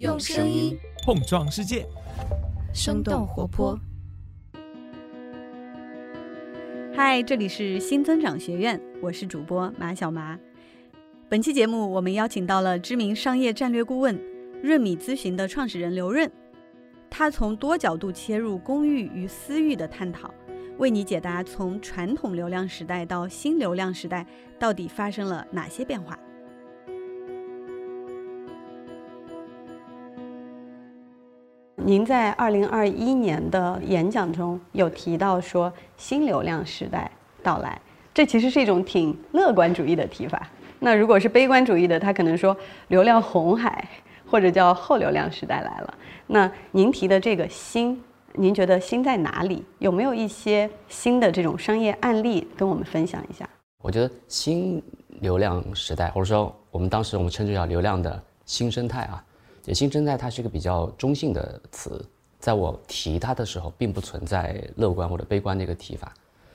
用声音碰撞世界，生动活泼。嗨，这里是新增长学院，我是主播马小麻。本期节目，我们邀请到了知名商业战略顾问润米咨询的创始人刘润，他从多角度切入公域与私域的探讨。为你解答从传统流量时代到新流量时代到底发生了哪些变化？您在二零二一年的演讲中有提到说新流量时代到来，这其实是一种挺乐观主义的提法。那如果是悲观主义的，他可能说流量红海或者叫后流量时代来了。那您提的这个新。您觉得新在哪里？有没有一些新的这种商业案例跟我们分享一下？我觉得新流量时代，或者说我们当时我们称之叫流量的新生态啊，新生态它是一个比较中性的词，在我提它的时候，并不存在乐观或者悲观的一个提法，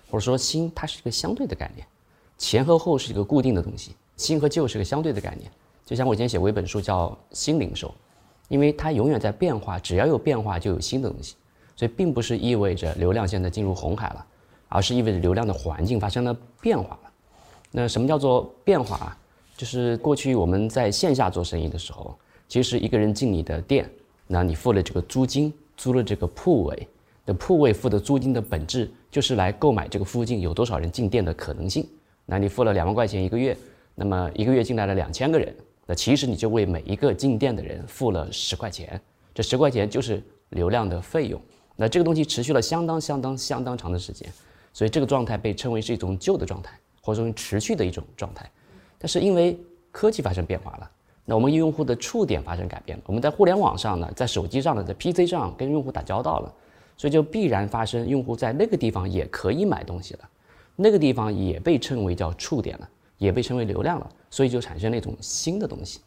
或者说新它是一个相对的概念，前和后是一个固定的东西，新和旧是个相对的概念。就像我以前写过一本书叫《新零售》，因为它永远在变化，只要有变化就有新的东西。所以并不是意味着流量现在进入红海了，而是意味着流量的环境发生了变化了。那什么叫做变化啊？就是过去我们在线下做生意的时候，其实一个人进你的店，那你付了这个租金，租了这个铺位，的铺位付的租金的本质就是来购买这个附近有多少人进店的可能性。那你付了两万块钱一个月，那么一个月进来了两千个人，那其实你就为每一个进店的人付了十块钱，这十块钱就是流量的费用。那这个东西持续了相当相当相当长的时间，所以这个状态被称为是一种旧的状态，或者说持续的一种状态。但是因为科技发生变化了，那我们用户的触点发生改变了，我们在互联网上呢，在手机上呢，在 PC 上跟用户打交道了，所以就必然发生用户在那个地方也可以买东西了，那个地方也被称为叫触点了，也被称为流量了，所以就产生了一种新的东西。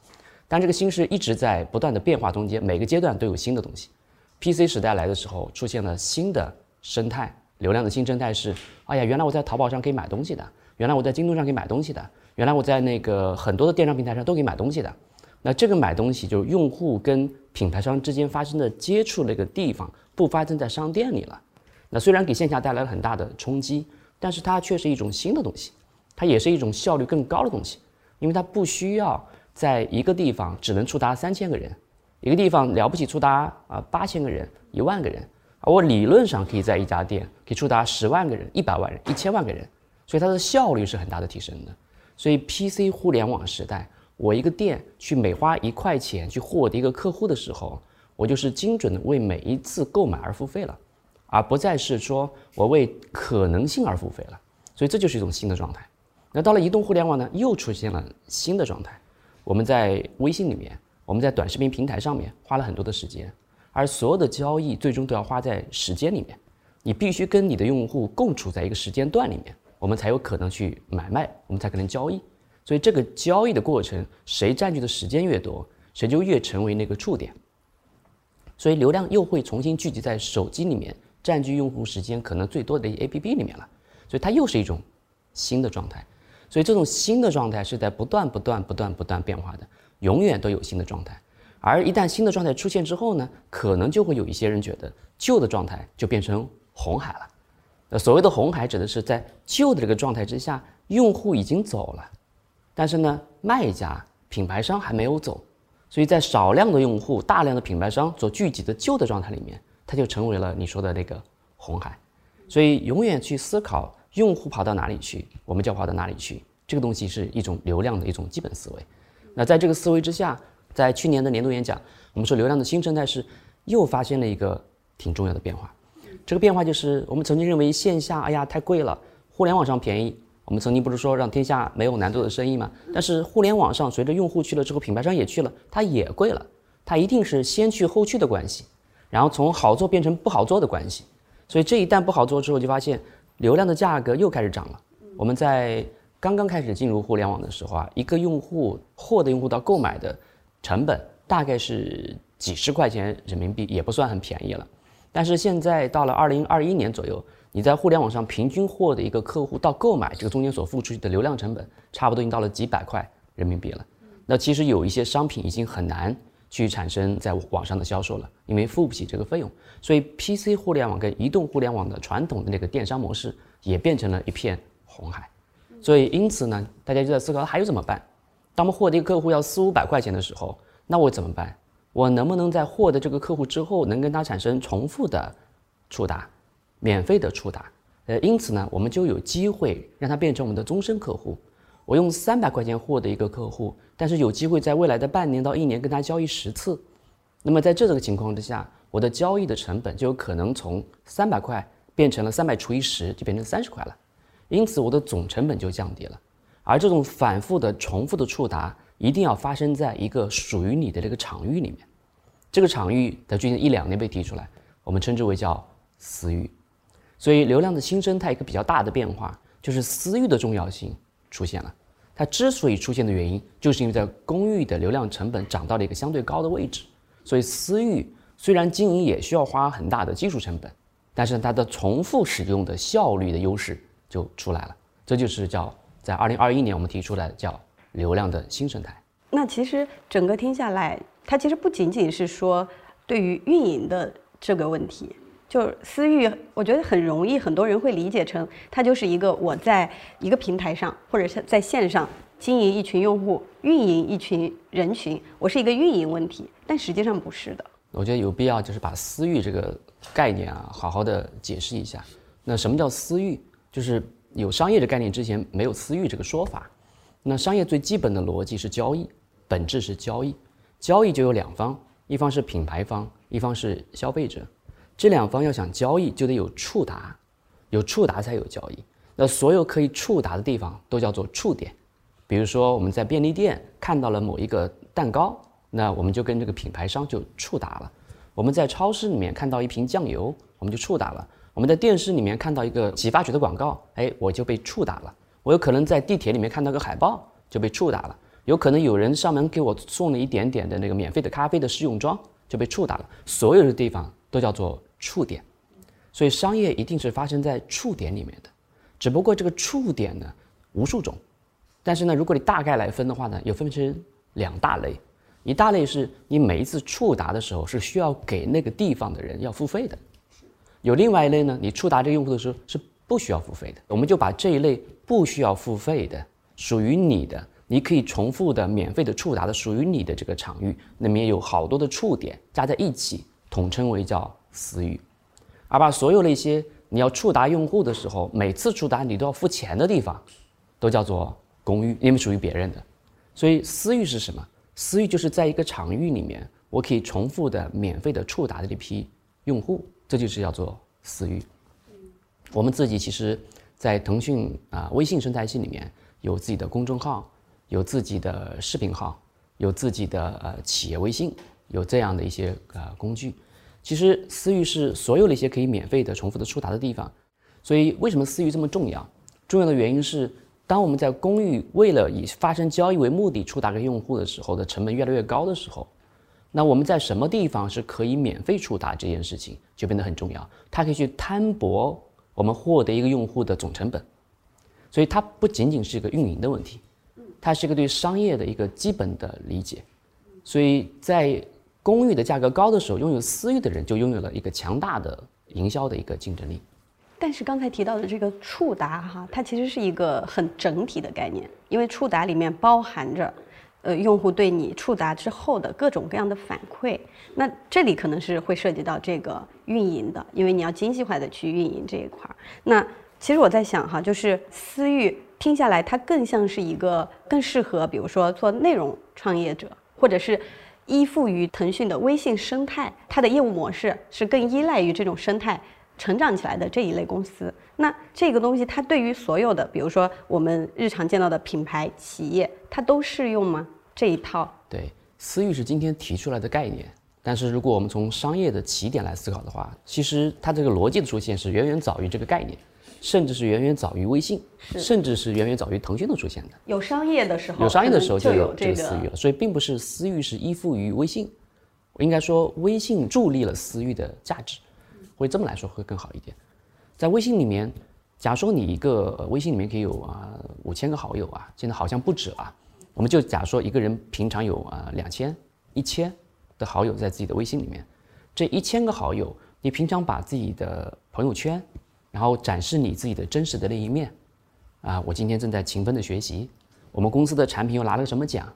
但这个新是一直在不断的变化中间，每个阶段都有新的东西。PC 时代来的时候，出现了新的生态，流量的新生态是：哎呀，原来我在淘宝上可以买东西的，原来我在京东上可以买东西的，原来我在那个很多的电商平台上都可以买东西的。那这个买东西就是用户跟品牌商之间发生的接触那个地方，不发生在商店里了。那虽然给线下带来了很大的冲击，但是它却是一种新的东西，它也是一种效率更高的东西，因为它不需要在一个地方只能触达三千个人。一个地方了不起触达啊八千个人一万个人，而我理论上可以在一家店可以触达十万个人一百万人一千万个人，所以它的效率是很大的提升的。所以 PC 互联网时代，我一个店去每花一块钱去获得一个客户的时候，我就是精准的为每一次购买而付费了，而不再是说我为可能性而付费了。所以这就是一种新的状态。那到了移动互联网呢，又出现了新的状态。我们在微信里面。我们在短视频平台上面花了很多的时间，而所有的交易最终都要花在时间里面。你必须跟你的用户共处在一个时间段里面，我们才有可能去买卖，我们才可能交易。所以这个交易的过程，谁占据的时间越多，谁就越成为那个触点。所以流量又会重新聚集在手机里面，占据用户时间可能最多的 APP 里面了。所以它又是一种新的状态。所以这种新的状态是在不断、不断、不断、不断变化的。永远都有新的状态，而一旦新的状态出现之后呢，可能就会有一些人觉得旧的状态就变成红海了。那所谓的红海指的是在旧的这个状态之下，用户已经走了，但是呢，卖家、品牌商还没有走，所以在少量的用户、大量的品牌商所聚集的旧的状态里面，它就成为了你说的那个红海。所以永远去思考用户跑到哪里去，我们就跑到哪里去，这个东西是一种流量的一种基本思维。那在这个思维之下，在去年的年度演讲，我们说流量的新生态是又发现了一个挺重要的变化。这个变化就是我们曾经认为线下哎呀太贵了，互联网上便宜。我们曾经不是说让天下没有难做的生意吗？但是互联网上随着用户去了之后，品牌商也去了，它也贵了。它一定是先去后去的关系，然后从好做变成不好做的关系。所以这一旦不好做之后，就发现流量的价格又开始涨了。我们在。刚刚开始进入互联网的时候啊，一个用户获得用户到购买的成本大概是几十块钱人民币，也不算很便宜了。但是现在到了二零二一年左右，你在互联网上平均获得一个客户到购买这个中间所付出去的流量成本，差不多已经到了几百块人民币了。那其实有一些商品已经很难去产生在网上的销售了，因为付不起这个费用，所以 PC 互联网跟移动互联网的传统的那个电商模式也变成了一片红海。所以因此呢，大家就在思考还有怎么办？当我们获得一个客户要四五百块钱的时候，那我怎么办？我能不能在获得这个客户之后，能跟他产生重复的触达，免费的触达？呃，因此呢，我们就有机会让它变成我们的终身客户。我用三百块钱获得一个客户，但是有机会在未来的半年到一年跟他交易十次。那么在这个情况之下，我的交易的成本就有可能从三百块变成了三百除以十，就变成三十块了。因此，我的总成本就降低了。而这种反复的、重复的触达，一定要发生在一个属于你的这个场域里面。这个场域在最近一两年被提出来，我们称之为叫私域。所以，流量的新生态一个比较大的变化，就是私域的重要性出现了。它之所以出现的原因，就是因为在公域的流量成本涨到了一个相对高的位置。所以，私域虽然经营也需要花很大的技术成本，但是它的重复使用的效率的优势就出来了。这就是叫在二零二一年我们提出来的叫流量的新生态。那其实整个听下来，它其实不仅仅是说对于运营的这个问题。就是私域，我觉得很容易，很多人会理解成它就是一个我在一个平台上或者是在线上经营一群用户、运营一群人群，我是一个运营问题，但实际上不是的。我觉得有必要就是把私域这个概念啊，好好的解释一下。那什么叫私域？就是有商业的概念之前没有私域这个说法。那商业最基本的逻辑是交易，本质是交易，交易就有两方，一方是品牌方，一方是消费者。这两方要想交易，就得有触达，有触达才有交易。那所有可以触达的地方都叫做触点。比如说，我们在便利店看到了某一个蛋糕，那我们就跟这个品牌商就触达了。我们在超市里面看到一瓶酱油，我们就触达了。我们在电视里面看到一个洗发水的广告，哎，我就被触达了。我有可能在地铁里面看到个海报，就被触达了。有可能有人上门给我送了一点点的那个免费的咖啡的试用装，就被触达了。所有的地方都叫做。触点，所以商业一定是发生在触点里面的，只不过这个触点呢无数种，但是呢，如果你大概来分的话呢，有分成两大类，一大类是你每一次触达的时候是需要给那个地方的人要付费的，有另外一类呢，你触达这个用户的时候是不需要付费的，我们就把这一类不需要付费的，属于你的，你可以重复的免费的触达的属于你的这个场域，里面有好多的触点加在一起，统称为叫。私域，而把所有那些你要触达用户的时候，每次触达你都要付钱的地方，都叫做公域，因为属于别人的。所以私域是什么？私域就是在一个场域里面，我可以重复的免费的触达的这批用户，这就是叫做私域。我们自己其实，在腾讯啊微信生态系里面有自己的公众号，有自己的视频号，有自己的呃企业微信，有这样的一些呃工具。其实私域是所有那些可以免费的、重复的触达的地方，所以为什么私域这么重要？重要的原因是，当我们在公域为了以发生交易为目的触达给用户的时候的成本越来越高的时候，那我们在什么地方是可以免费触达这件事情就变得很重要。它可以去摊薄我们获得一个用户的总成本，所以它不仅仅是一个运营的问题，它是一个对商业的一个基本的理解。所以在公域的价格高的时候，拥有私域的人就拥有了一个强大的营销的一个竞争力。但是刚才提到的这个触达哈，它其实是一个很整体的概念，因为触达里面包含着，呃，用户对你触达之后的各种各样的反馈。那这里可能是会涉及到这个运营的，因为你要精细化的去运营这一块儿。那其实我在想哈，就是私域听下来，它更像是一个更适合，比如说做内容创业者，或者是。依附于腾讯的微信生态，它的业务模式是更依赖于这种生态成长起来的这一类公司。那这个东西，它对于所有的，比如说我们日常见到的品牌企业，它都适用吗？这一套？对，私域是今天提出来的概念，但是如果我们从商业的起点来思考的话，其实它这个逻辑的出现是远远早于这个概念。甚至是远远早于微信，甚至是远远早于腾讯的出现的。有商业的时候，有商业的时候就有这个私域了。所以并不是私域是依附于微信，应该说微信助力了私域的价值，会这么来说会更好一点。在微信里面，假如说你一个微信里面可以有啊五千个好友啊，现在好像不止了。我们就假如说一个人平常有啊两千、一千，的好友在自己的微信里面，这一千个好友，你平常把自己的朋友圈，然后展示你自己的真实的那一面，啊，我今天正在勤奋的学习，我们公司的产品又拿了什么奖，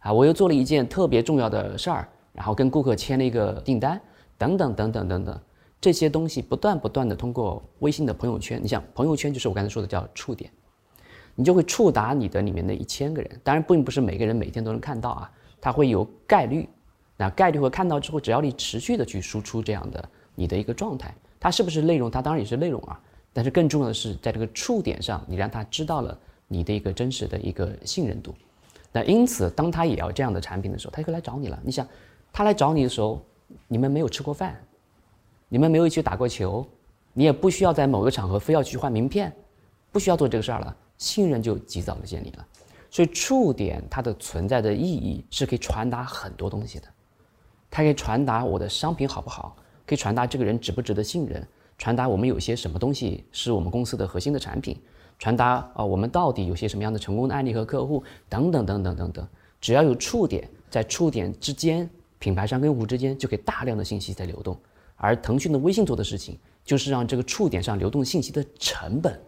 啊，我又做了一件特别重要的事儿，然后跟顾客签了一个订单，等等等等等等，这些东西不断不断的通过微信的朋友圈，你想朋友圈就是我刚才说的叫触点。你就会触达你的里面的一千个人，当然并不是每个人每天都能看到啊，它会有概率，那概率会看到之后，只要你持续的去输出这样的你的一个状态，它是不是内容？它当然也是内容啊，但是更重要的是在这个触点上，你让他知道了你的一个真实的一个信任度，那因此当他也要这样的产品的时候，他就会来找你了。你想，他来找你的时候，你们没有吃过饭，你们没有一起打过球，你也不需要在某个场合非要去换名片，不需要做这个事儿了。信任就及早的建立了，所以触点它的存在的意义是可以传达很多东西的，它可以传达我的商品好不好，可以传达这个人值不值得信任，传达我们有些什么东西是我们公司的核心的产品，传达啊我们到底有些什么样的成功的案例和客户等等等等等等，只要有触点，在触点之间，品牌商跟用户之间就可以大量的信息在流动，而腾讯的微信做的事情就是让这个触点上流动信息的成本。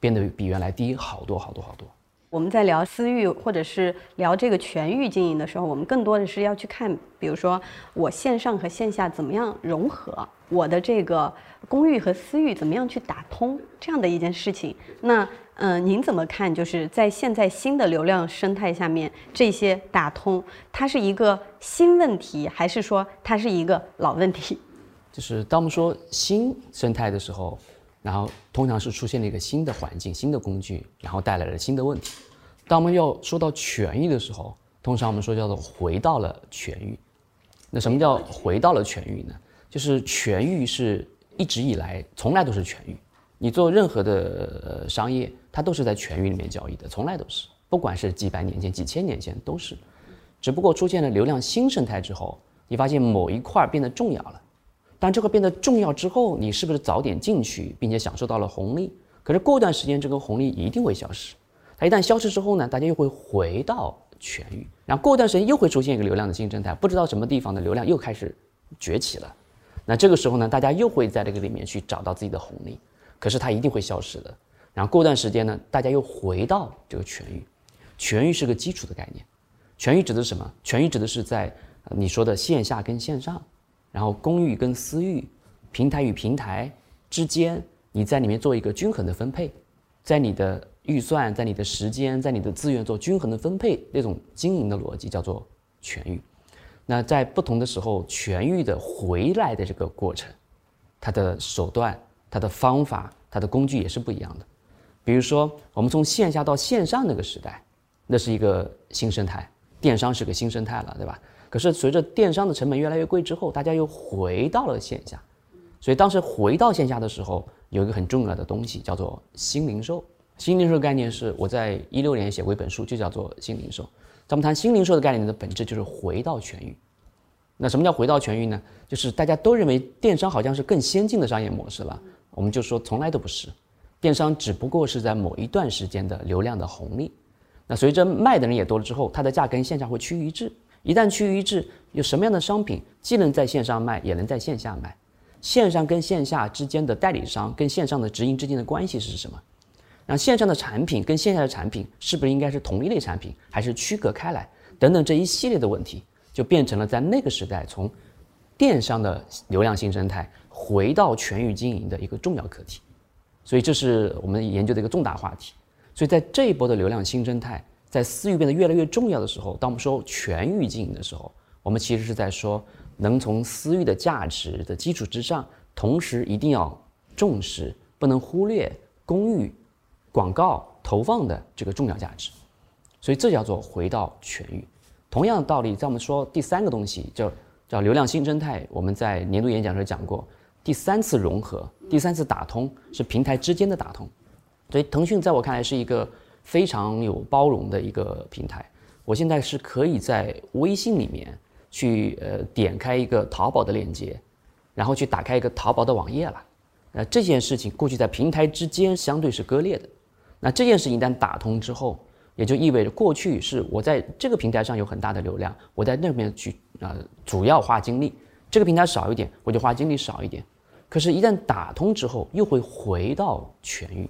变得比原来低好多好多好多。我们在聊私域或者是聊这个全域经营的时候，我们更多的是要去看，比如说我线上和线下怎么样融合，我的这个公域和私域怎么样去打通这样的一件事情。那嗯，您怎么看？就是在现在新的流量生态下面，这些打通，它是一个新问题，还是说它是一个老问题？就是当我们说新生态的时候。然后通常是出现了一个新的环境、新的工具，然后带来了新的问题。当我们要说到痊愈的时候，通常我们说叫做回到了痊愈。那什么叫回到了痊愈呢？就是痊愈是一直以来从来都是痊愈。你做任何的商业，它都是在痊愈里面交易的，从来都是，不管是几百年前、几千年前都是。只不过出现了流量新生态之后，你发现某一块变得重要了。当这个变得重要之后，你是不是早点进去，并且享受到了红利？可是过段时间，这个红利一定会消失。它一旦消失之后呢，大家又会回到全域，然后过段时间又会出现一个流量的新生态，不知道什么地方的流量又开始崛起了。那这个时候呢，大家又会在这个里面去找到自己的红利，可是它一定会消失的。然后过段时间呢，大家又回到这个全域。全域是个基础的概念。全域指的是什么？全域指的是在你说的线下跟线上。然后公域跟私域，平台与平台之间，你在里面做一个均衡的分配，在你的预算、在你的时间、在你的资源做均衡的分配，那种经营的逻辑叫做全域。那在不同的时候，全域的回来的这个过程，它的手段、它的方法、它的工具也是不一样的。比如说，我们从线下到线上那个时代，那是一个新生态，电商是个新生态了，对吧？可是随着电商的成本越来越贵之后，大家又回到了线下，所以当时回到线下的时候，有一个很重要的东西叫做新零售。新零售概念是我在一六年写过一本书，就叫做新零售。咱们谈新零售的概念的本质就是回到全域。那什么叫回到全域呢？就是大家都认为电商好像是更先进的商业模式了，我们就说从来都不是，电商只不过是在某一段时间的流量的红利。那随着卖的人也多了之后，它的价格跟线下会趋于一致。一旦趋于一致，有什么样的商品既能在线上卖，也能在线下卖？线上跟线下之间的代理商跟线上的直营之间的关系是什么？那线上的产品跟线下的产品是不是应该是同一类产品，还是区隔开来？等等这一系列的问题，就变成了在那个时代从电商的流量新生态回到全域经营的一个重要课题。所以这是我们研究的一个重大话题。所以在这一波的流量新生态。在私域变得越来越重要的时候，当我们说全域经营的时候，我们其实是在说，能从私域的价值的基础之上，同时一定要重视，不能忽略公域广告投放的这个重要价值。所以这叫做回到全域。同样的道理，在我们说第三个东西叫叫流量新生态，我们在年度演讲时候讲过，第三次融合，第三次打通是平台之间的打通。所以腾讯在我看来是一个。非常有包容的一个平台，我现在是可以在微信里面去呃点开一个淘宝的链接，然后去打开一个淘宝的网页了。那这件事情过去在平台之间相对是割裂的，那这件事一旦打通之后，也就意味着过去是我在这个平台上有很大的流量，我在那边去啊主要花精力，这个平台少一点，我就花精力少一点。可是，一旦打通之后，又会回到全域，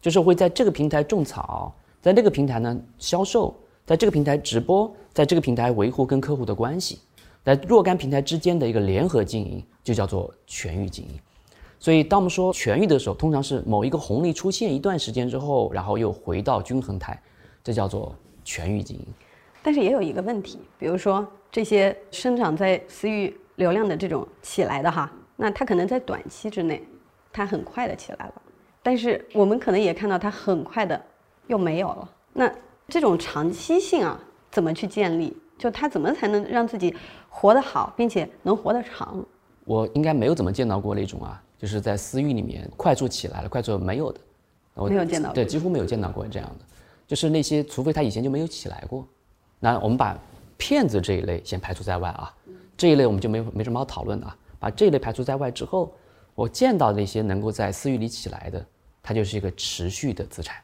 就是会在这个平台种草，在那个平台呢销售，在这个平台直播，在这个平台维护跟客户的关系，在若干平台之间的一个联合经营，就叫做全域经营。所以，当我们说全域的时候，通常是某一个红利出现一段时间之后，然后又回到均衡态，这叫做全域经营。但是也有一个问题，比如说这些生长在私域流量的这种起来的哈。那它可能在短期之内，它很快的起来了，但是我们可能也看到它很快的又没有了。那这种长期性啊，怎么去建立？就他怎么才能让自己活得好，并且能活得长？我应该没有怎么见到过那种啊，就是在私域里面快速起来了，快速没有的，没有见到，对，几乎没有见到过这样的，就是那些除非他以前就没有起来过。那我们把骗子这一类先排除在外啊，这一类我们就没没什么好讨论的啊。把这一类排除在外之后，我见到那些能够在私域里起来的，它就是一个持续的资产。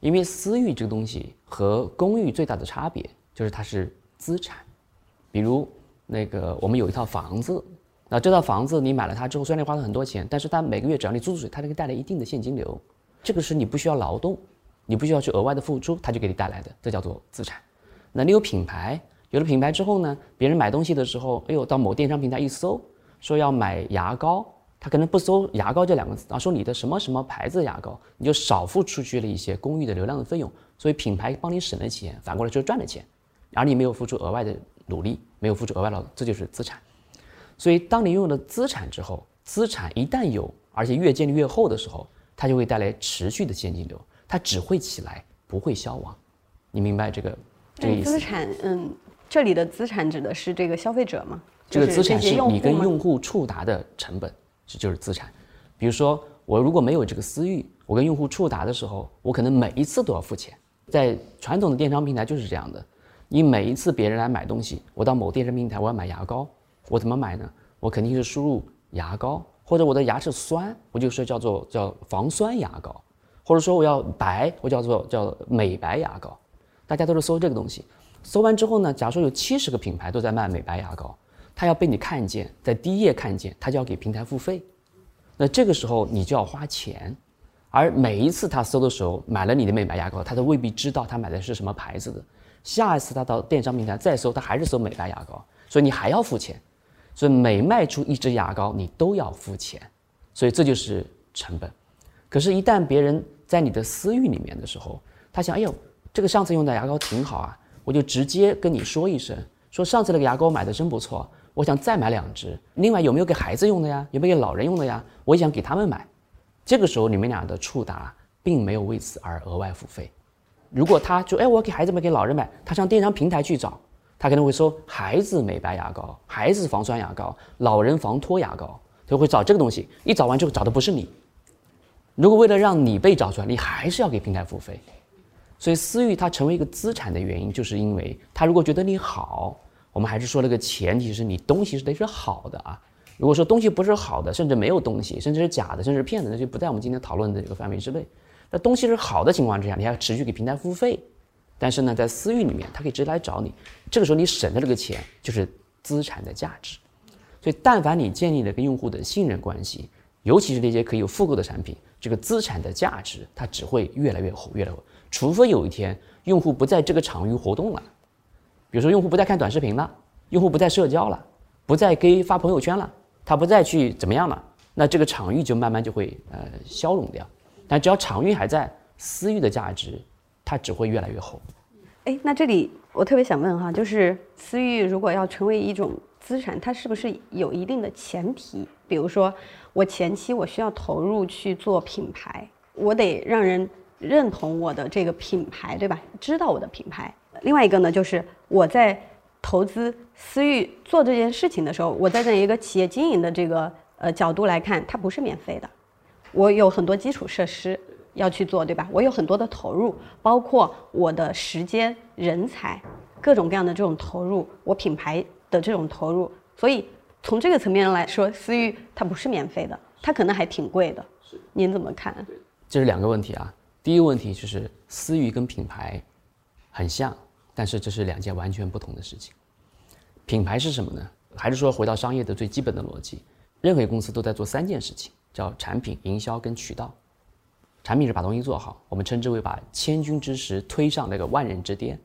因为私域这个东西和公寓最大的差别就是它是资产。比如那个我们有一套房子，那这套房子你买了它之后，虽然你花了很多钱，但是它每个月只要你租出去，它能给带来一定的现金流。这个是你不需要劳动，你不需要去额外的付出，它就给你带来的，这叫做资产。那你有品牌，有了品牌之后呢，别人买东西的时候，哎呦，到某电商平台一搜。说要买牙膏，他可能不搜牙膏这两个字，啊，说你的什么什么牌子牙膏，你就少付出去了一些公寓的流量的费用，所以品牌帮你省了钱，反过来就是赚了钱，而你没有付出额外的努力，没有付出额外劳动，这就是资产。所以当你拥有了资产之后，资产一旦有，而且越建立越厚的时候，它就会带来持续的现金流，它只会起来，不会消亡。你明白这个这个意思？资产，嗯，这里的资产指的是这个消费者吗？这个资产是你跟用户触达的成本，这就是资产。比如说，我如果没有这个私域，我跟用户触达的时候，我可能每一次都要付钱。在传统的电商平台就是这样的，你每一次别人来买东西，我到某电商平台我要买牙膏，我怎么买呢？我肯定是输入牙膏，或者我的牙齿酸，我就说叫做叫防酸牙膏，或者说我要白，我叫做叫美白牙膏。大家都是搜这个东西，搜完之后呢，假如说有七十个品牌都在卖美白牙膏。他要被你看见，在第一页看见，他就要给平台付费，那这个时候你就要花钱，而每一次他搜的时候买了你的美白牙膏，他都未必知道他买的是什么牌子的，下一次他到电商平台再搜，他还是搜美白牙膏，所以你还要付钱，所以每卖出一支牙膏你都要付钱，所以这就是成本。可是，一旦别人在你的私域里面的时候，他想，哎呦，这个上次用的牙膏挺好啊，我就直接跟你说一声，说上次那个牙膏买的真不错。我想再买两支，另外有没有给孩子用的呀？有没有给老人用的呀？我也想给他们买。这个时候你们俩的触达并没有为此而额外付费。如果他就哎，我给孩子们、给老人买，他上电商平台去找，他可能会说孩子美白牙膏、孩子防酸牙膏、老人防脱牙膏，他会找这个东西。一找完之后找的不是你。如果为了让你被找出来，你还是要给平台付费。所以私域它成为一个资产的原因，就是因为他如果觉得你好。我们还是说那个前提是你东西是得是好的啊。如果说东西不是好的，甚至没有东西，甚至是假的，甚至是骗子，那就不在我们今天讨论的这个范围之内。那东西是好的情况之下，你还要持续给平台付费。但是呢，在私域里面，他可以直接来找你，这个时候你省的这个钱就是资产的价值。所以，但凡你建立了跟用户的信任关系，尤其是那些可以有复购的产品，这个资产的价值它只会越来越厚，越来越厚。除非有一天用户不在这个场域活动了。比如说，用户不再看短视频了，用户不再社交了，不再给发朋友圈了，他不再去怎么样了，那这个场域就慢慢就会呃消融掉。但只要场域还在，私域的价值它只会越来越厚。哎，那这里我特别想问哈，就是私域如果要成为一种资产，它是不是有一定的前提？比如说，我前期我需要投入去做品牌，我得让人认同我的这个品牌，对吧？知道我的品牌。另外一个呢，就是我在投资私域做这件事情的时候，我在这一个企业经营的这个呃角度来看，它不是免费的，我有很多基础设施要去做，对吧？我有很多的投入，包括我的时间、人才，各种各样的这种投入，我品牌的这种投入。所以从这个层面来说，私域它不是免费的，它可能还挺贵的。您怎么看？这是两个问题啊。第一个问题就是私域跟品牌。很像，但是这是两件完全不同的事情。品牌是什么呢？还是说回到商业的最基本的逻辑？任何公司都在做三件事情，叫产品、营销跟渠道。产品是把东西做好，我们称之为把千钧之石推上那个万人之巅。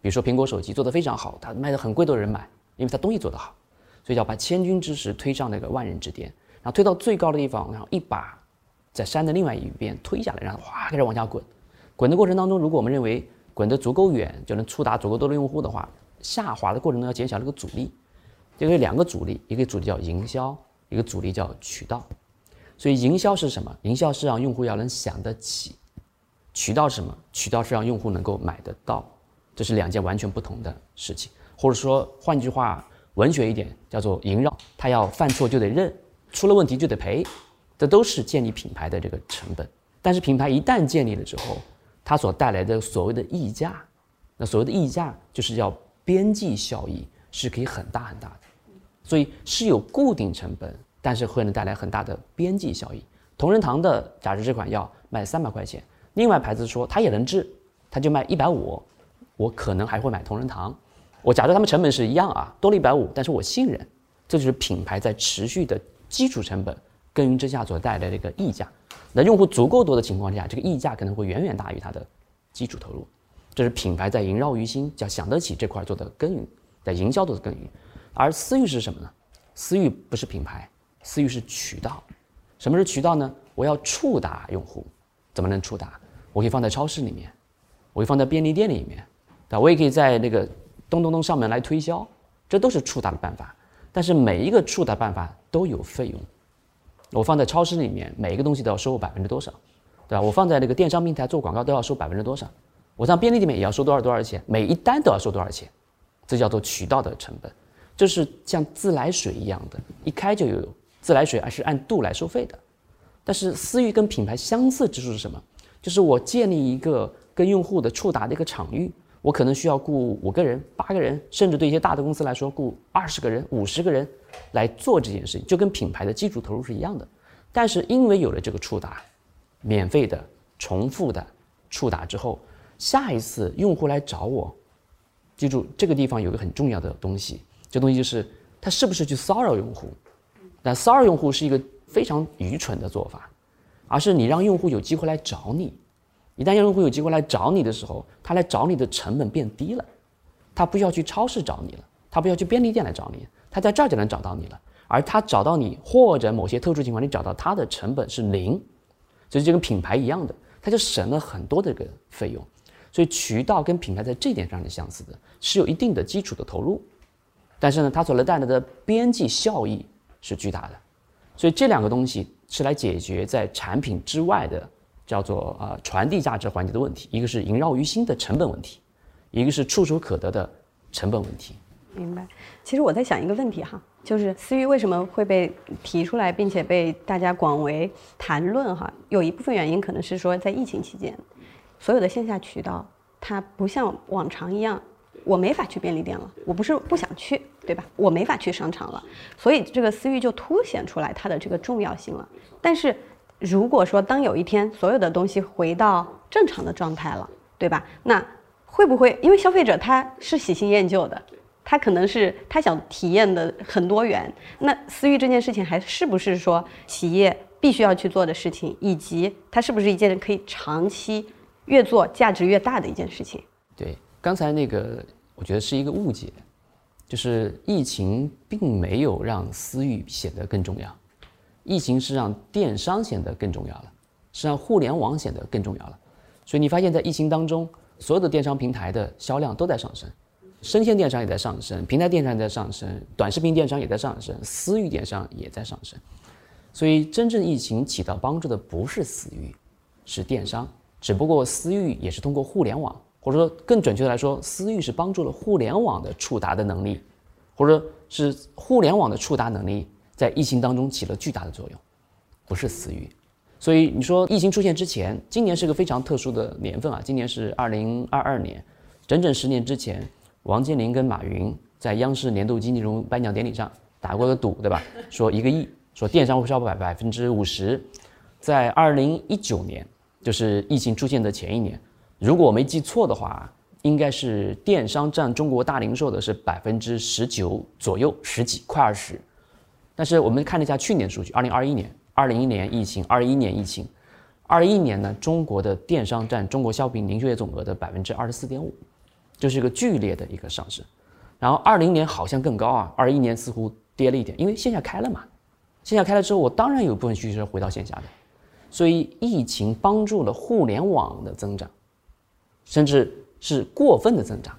比如说苹果手机做得非常好，它卖的很贵都有人买，因为它东西做得好，所以叫把千钧之石推上那个万人之巅，然后推到最高的地方，然后一把在山的另外一边推下来，然后哗开始往下滚。滚的过程当中，如果我们认为滚得足够远就能触达足够多的用户的话，下滑的过程中要减小这个阻力。这个两个阻力，一个阻力叫营销，一个阻力叫渠道。所以营销是什么？营销是让用户要能想得起。渠道是什么？渠道是让用户能够买得到。这是两件完全不同的事情，或者说换句话，文学一点叫做萦绕，他要犯错就得认，出了问题就得赔，这都是建立品牌的这个成本。但是品牌一旦建立了之后，它所带来的所谓的溢价，那所谓的溢价就是要边际效益是可以很大很大的，所以是有固定成本，但是会能带来很大的边际效益。同仁堂的假设这款药卖三百块钱，另外牌子说它也能治，它就卖一百五。我可能还会买同仁堂，我假设他们成本是一样啊，多了一百五，但是我信任，这就是品牌在持续的基础成本耕耘之下所带来的一个溢价。那用户足够多的情况下，这个溢价可能会远远大于它的基础投入，这是品牌在萦绕于心，叫想得起这块做的耕耘，在营销做的耕耘。而私域是什么呢？私域不是品牌，私域是渠道。什么是渠道呢？我要触达用户，怎么能触达？我可以放在超市里面，我可以放在便利店里面。对我也可以在那个咚咚咚上门来推销，这都是触达的办法。但是每一个触达办法都有费用。我放在超市里面，每一个东西都要收百分之多少，对吧？我放在那个电商平台做广告都要收百分之多少？我上便利店面也要收多少多少钱？每一单都要收多少钱？这叫做渠道的成本。这是像自来水一样的，一开就有自来水，而是按度来收费的。但是私域跟品牌相似之处是什么？就是我建立一个跟用户的触达的一个场域。我可能需要雇五个人、八个人，甚至对一些大的公司来说，雇二十个人、五十个人来做这件事情，就跟品牌的基础投入是一样的。但是因为有了这个触达，免费的、重复的触达之后，下一次用户来找我，记住这个地方有个很重要的东西，这东西就是他是不是去骚扰用户？但骚扰用户是一个非常愚蠢的做法，而是你让用户有机会来找你。一旦用户有机会来找你的时候，他来找你的成本变低了，他不需要去超市找你了，他不要去便利店来找你，他在这儿就能找到你了。而他找到你或者某些特殊情况你找到他的成本是零，所以就跟品牌一样的，他就省了很多这个费用。所以渠道跟品牌在这点上是相似的，是有一定的基础的投入，但是呢，它所能带来的边际效益是巨大的。所以这两个东西是来解决在产品之外的。叫做啊传递价值环节的问题，一个是萦绕于心的成本问题，一个是触手可得的成本问题。明白。其实我在想一个问题哈，就是私域为什么会被提出来，并且被大家广为谈论哈？有一部分原因可能是说，在疫情期间，所有的线下渠道它不像往常一样，我没法去便利店了，我不是不想去，对吧？我没法去商场了，所以这个私域就凸显出来它的这个重要性了。但是。如果说当有一天所有的东西回到正常的状态了，对吧？那会不会因为消费者他是喜新厌旧的，他可能是他想体验的很多元。那私域这件事情还是不是说企业必须要去做的事情，以及它是不是一件可以长期越做价值越大的一件事情？对，刚才那个我觉得是一个误解，就是疫情并没有让私域显得更重要。疫情是让电商显得更重要了，是让互联网显得更重要了，所以你发现，在疫情当中，所有的电商平台的销量都在上升，生鲜电商也在上升，平台电商也在上升，短视频电商也在上升，私域电商也在上升。所以，真正疫情起到帮助的不是私域，是电商。只不过私域也是通过互联网，或者说更准确的来说，私域是帮助了互联网的触达的能力，或者是互联网的触达能力。在疫情当中起了巨大的作用，不是私域，所以你说疫情出现之前，今年是个非常特殊的年份啊，今年是二零二二年，整整十年之前，王健林跟马云在央视年度经济中颁奖典礼上打过个赌，对吧？说一个亿，说电商会烧百百分之五十，在二零一九年，就是疫情出现的前一年，如果我没记错的话，应该是电商占中国大零售的是百分之十九左右，十几快二十。但是我们看了一下去年数据，二零二一年、二零一年疫情、二一年疫情，二一年呢，中国的电商占中国消费品零售业总额的百分之二十四点五，就是一个剧烈的一个上升。然后二零年好像更高啊，二一年似乎跌了一点，因为线下开了嘛，线下开了之后，我当然有部分需求是回到线下的，所以疫情帮助了互联网的增长，甚至是过分的增长。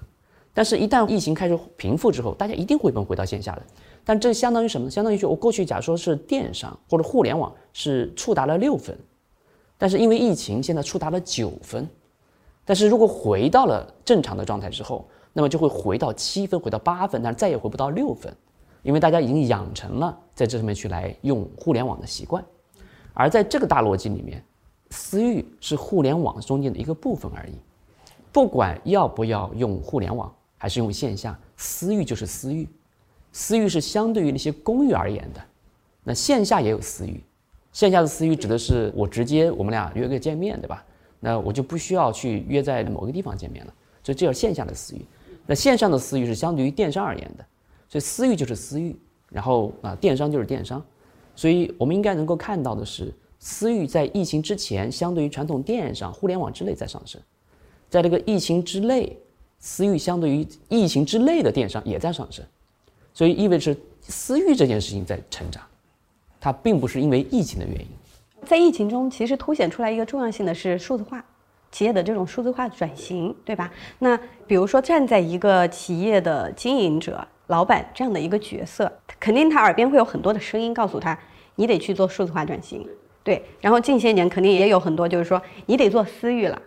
但是，一旦疫情开始平复之后，大家一定会奔回到线下的。但这相当于什么？相当于说我过去假如说是电商或者互联网是触达了六分，但是因为疫情现在触达了九分，但是如果回到了正常的状态之后，那么就会回到七分，回到八分，但是再也回不到六分，因为大家已经养成了在这上面去来用互联网的习惯。而在这个大逻辑里面，私域是互联网中间的一个部分而已。不管要不要用互联网，还是用线下，私域就是私域。私域是相对于那些公域而言的，那线下也有私域，线下的私域指的是我直接我们俩约个见面，对吧？那我就不需要去约在某个地方见面了，所以这叫线下的私域。那线上的私域是相对于电商而言的，所以私域就是私域，然后啊电商就是电商，所以我们应该能够看到的是，私域在疫情之前相对于传统电商、互联网之类在上升，在这个疫情之内，私域相对于疫情之内的电商也在上升。所以意味着私域这件事情在成长，它并不是因为疫情的原因。在疫情中，其实凸显出来一个重要性的是数字化，企业的这种数字化转型，对吧？那比如说站在一个企业的经营者、老板这样的一个角色，肯定他耳边会有很多的声音告诉他，你得去做数字化转型，对。然后近些年肯定也有很多就是说，你得做私域了。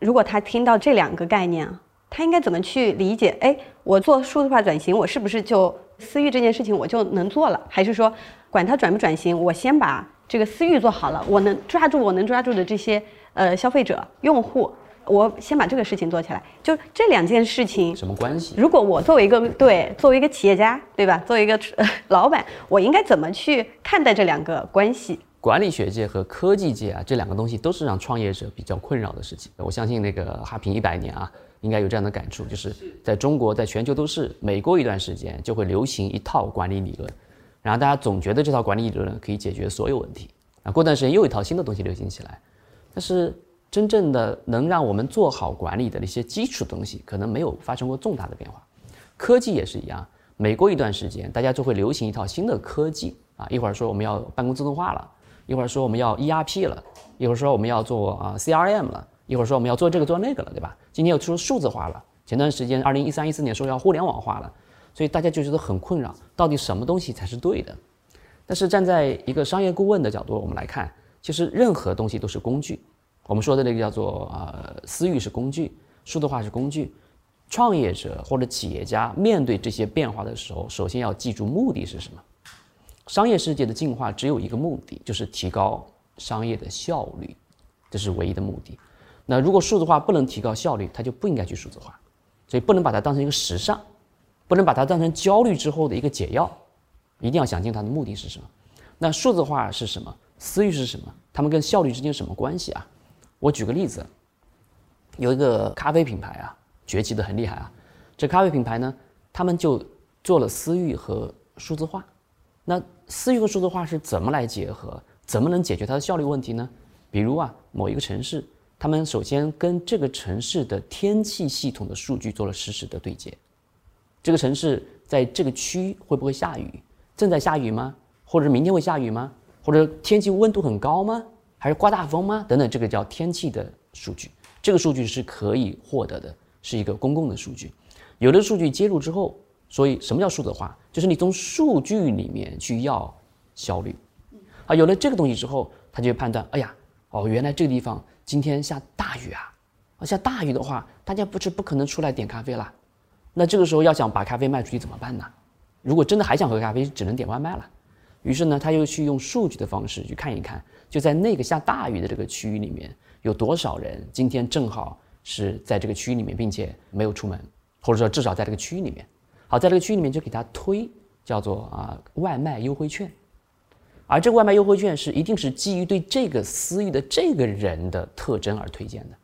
如果他听到这两个概念啊，他应该怎么去理解？哎，我做数字化转型，我是不是就？私域这件事情我就能做了，还是说管它转不转型，我先把这个私域做好了，我能抓住我能抓住的这些呃消费者用户，我先把这个事情做起来。就这两件事情什么关系？如果我作为一个对作为一个企业家，对吧？作为一个 老板，我应该怎么去看待这两个关系？管理学界和科技界啊，这两个东西都是让创业者比较困扰的事情。我相信那个哈平一百年啊。应该有这样的感触，就是在中国，在全球都是，每过一段时间就会流行一套管理理论，然后大家总觉得这套管理理论可以解决所有问题，啊，过段时间又一套新的东西流行起来，但是真正的能让我们做好管理的那些基础东西，可能没有发生过重大的变化。科技也是一样，每过一段时间，大家就会流行一套新的科技，啊，一会儿说我们要办公自动化了，一会儿说我们要 ERP 了，一会儿说我们要做啊 CRM 了。一会儿说我们要做这个做那个了，对吧？今天又说数字化了，前段时间二零一三一四年说要互联网化了，所以大家就觉得很困扰，到底什么东西才是对的？但是站在一个商业顾问的角度，我们来看，其实任何东西都是工具。我们说的那个叫做呃私域是工具，数字化是工具。创业者或者企业家面对这些变化的时候，首先要记住目的是什么？商业世界的进化只有一个目的，就是提高商业的效率，这是唯一的目的。那如果数字化不能提高效率，它就不应该去数字化，所以不能把它当成一个时尚，不能把它当成焦虑之后的一个解药，一定要想清它的目的是什么。那数字化是什么？私域是什么？它们跟效率之间什么关系啊？我举个例子，有一个咖啡品牌啊，崛起的很厉害啊。这咖啡品牌呢，他们就做了私域和数字化。那私域和数字化是怎么来结合？怎么能解决它的效率问题呢？比如啊，某一个城市。他们首先跟这个城市的天气系统的数据做了实时的对接。这个城市在这个区会不会下雨？正在下雨吗？或者明天会下雨吗？或者天气温度很高吗？还是刮大风吗？等等，这个叫天气的数据。这个数据是可以获得的，是一个公共的数据。有的数据接入之后，所以什么叫数字化？就是你从数据里面去要效率。啊，有了这个东西之后，他就判断，哎呀，哦，原来这个地方。今天下大雨啊！啊，下大雨的话，大家不是不可能出来点咖啡了。那这个时候要想把咖啡卖出去怎么办呢？如果真的还想喝咖啡，只能点外卖了。于是呢，他又去用数据的方式去看一看，就在那个下大雨的这个区域里面，有多少人今天正好是在这个区域里面，并且没有出门，或者说至少在这个区域里面。好，在这个区域里面就给他推叫做啊外卖优惠券。而这个外卖优惠券是一定是基于对这个私域的这个人的特征而推荐的，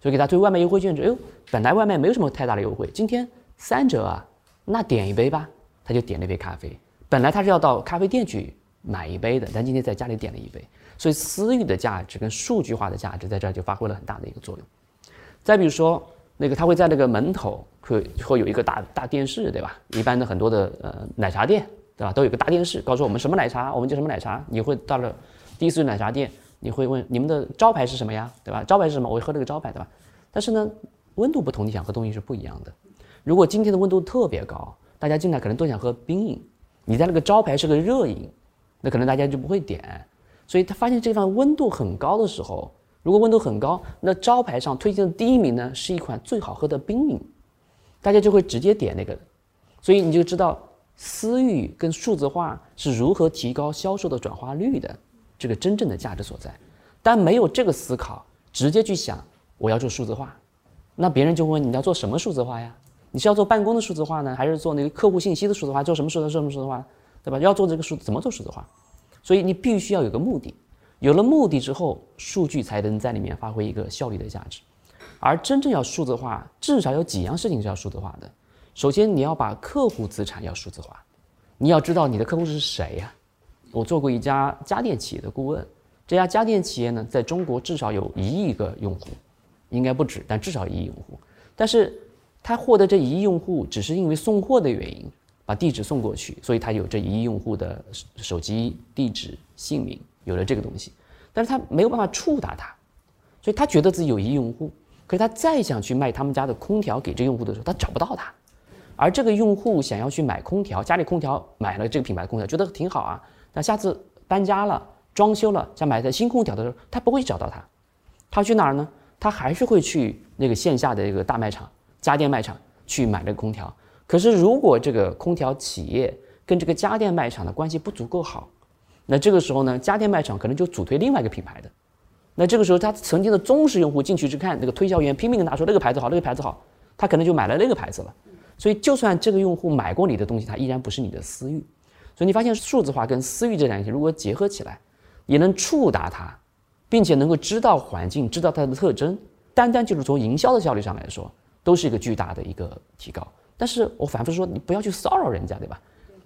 所以给他推外卖优惠券，哎呦，本来外卖没有什么太大的优惠，今天三折啊，那点一杯吧，他就点了一杯咖啡。本来他是要到咖啡店去买一杯的，但今天在家里点了一杯。所以私域的价值跟数据化的价值在这儿就发挥了很大的一个作用。再比如说，那个他会在那个门口会会有一个大大电视，对吧？一般的很多的呃奶茶店，对吧？都有个大电视，告诉我们什么奶茶，我们叫什么奶茶。你会到了第一次奶茶店，你会问你们的招牌是什么呀，对吧？招牌是什么？我会喝那个招牌，对吧？但是呢，温度不同，你想喝东西是不一样的。如果今天的温度特别高，大家进来可能都想喝冰饮，你在那个招牌是个热饮，那可能大家就不会点。所以他发现这地方温度很高的时候，如果温度很高，那招牌上推荐的第一名呢是一款最好喝的冰饮，大家就会直接点那个。所以你就知道私域跟数字化是如何提高销售的转化率的，这个真正的价值所在。但没有这个思考，直接去想我要做数字化，那别人就问你要做什么数字化呀？你是要做办公的数字化呢，还是做那个客户信息的数字化？做什么数字？做什么数字化？对吧？要做这个数怎么做数字化？所以你必须要有个目的，有了目的之后，数据才能在里面发挥一个效率的价值。而真正要数字化，至少有几样事情是要数字化的。首先，你要把客户资产要数字化，你要知道你的客户是谁呀？我做过一家家电企业的顾问，这家家电企业呢，在中国至少有一亿个用户，应该不止，但至少一亿用户。但是，他获得这一亿用户，只是因为送货的原因。把地址送过去，所以他有这一亿用户的手机地址、姓名，有了这个东西，但是他没有办法触达他，所以他觉得自己有一亿用户，可是他再想去卖他们家的空调给这用户的时候，他找不到他，而这个用户想要去买空调，家里空调买了这个品牌的空调，觉得挺好啊，那下次搬家了、装修了，想买台新空调的时候，他不会找到他，他去哪儿呢？他还是会去那个线下的一个大卖场、家电卖场去买这个空调。可是，如果这个空调企业跟这个家电卖场的关系不足够好，那这个时候呢，家电卖场可能就主推另外一个品牌的。那这个时候，他曾经的忠实用户进去去看那个推销员拼命跟他说那个牌子好，那个牌子好，他可能就买了那个牌子了。所以，就算这个用户买过你的东西，他依然不是你的私域。所以，你发现数字化跟私域这两件如果结合起来，也能触达他，并且能够知道环境，知道它的特征，单单就是从营销的效率上来说，都是一个巨大的一个提高。但是我反复说，你不要去骚扰人家，对吧？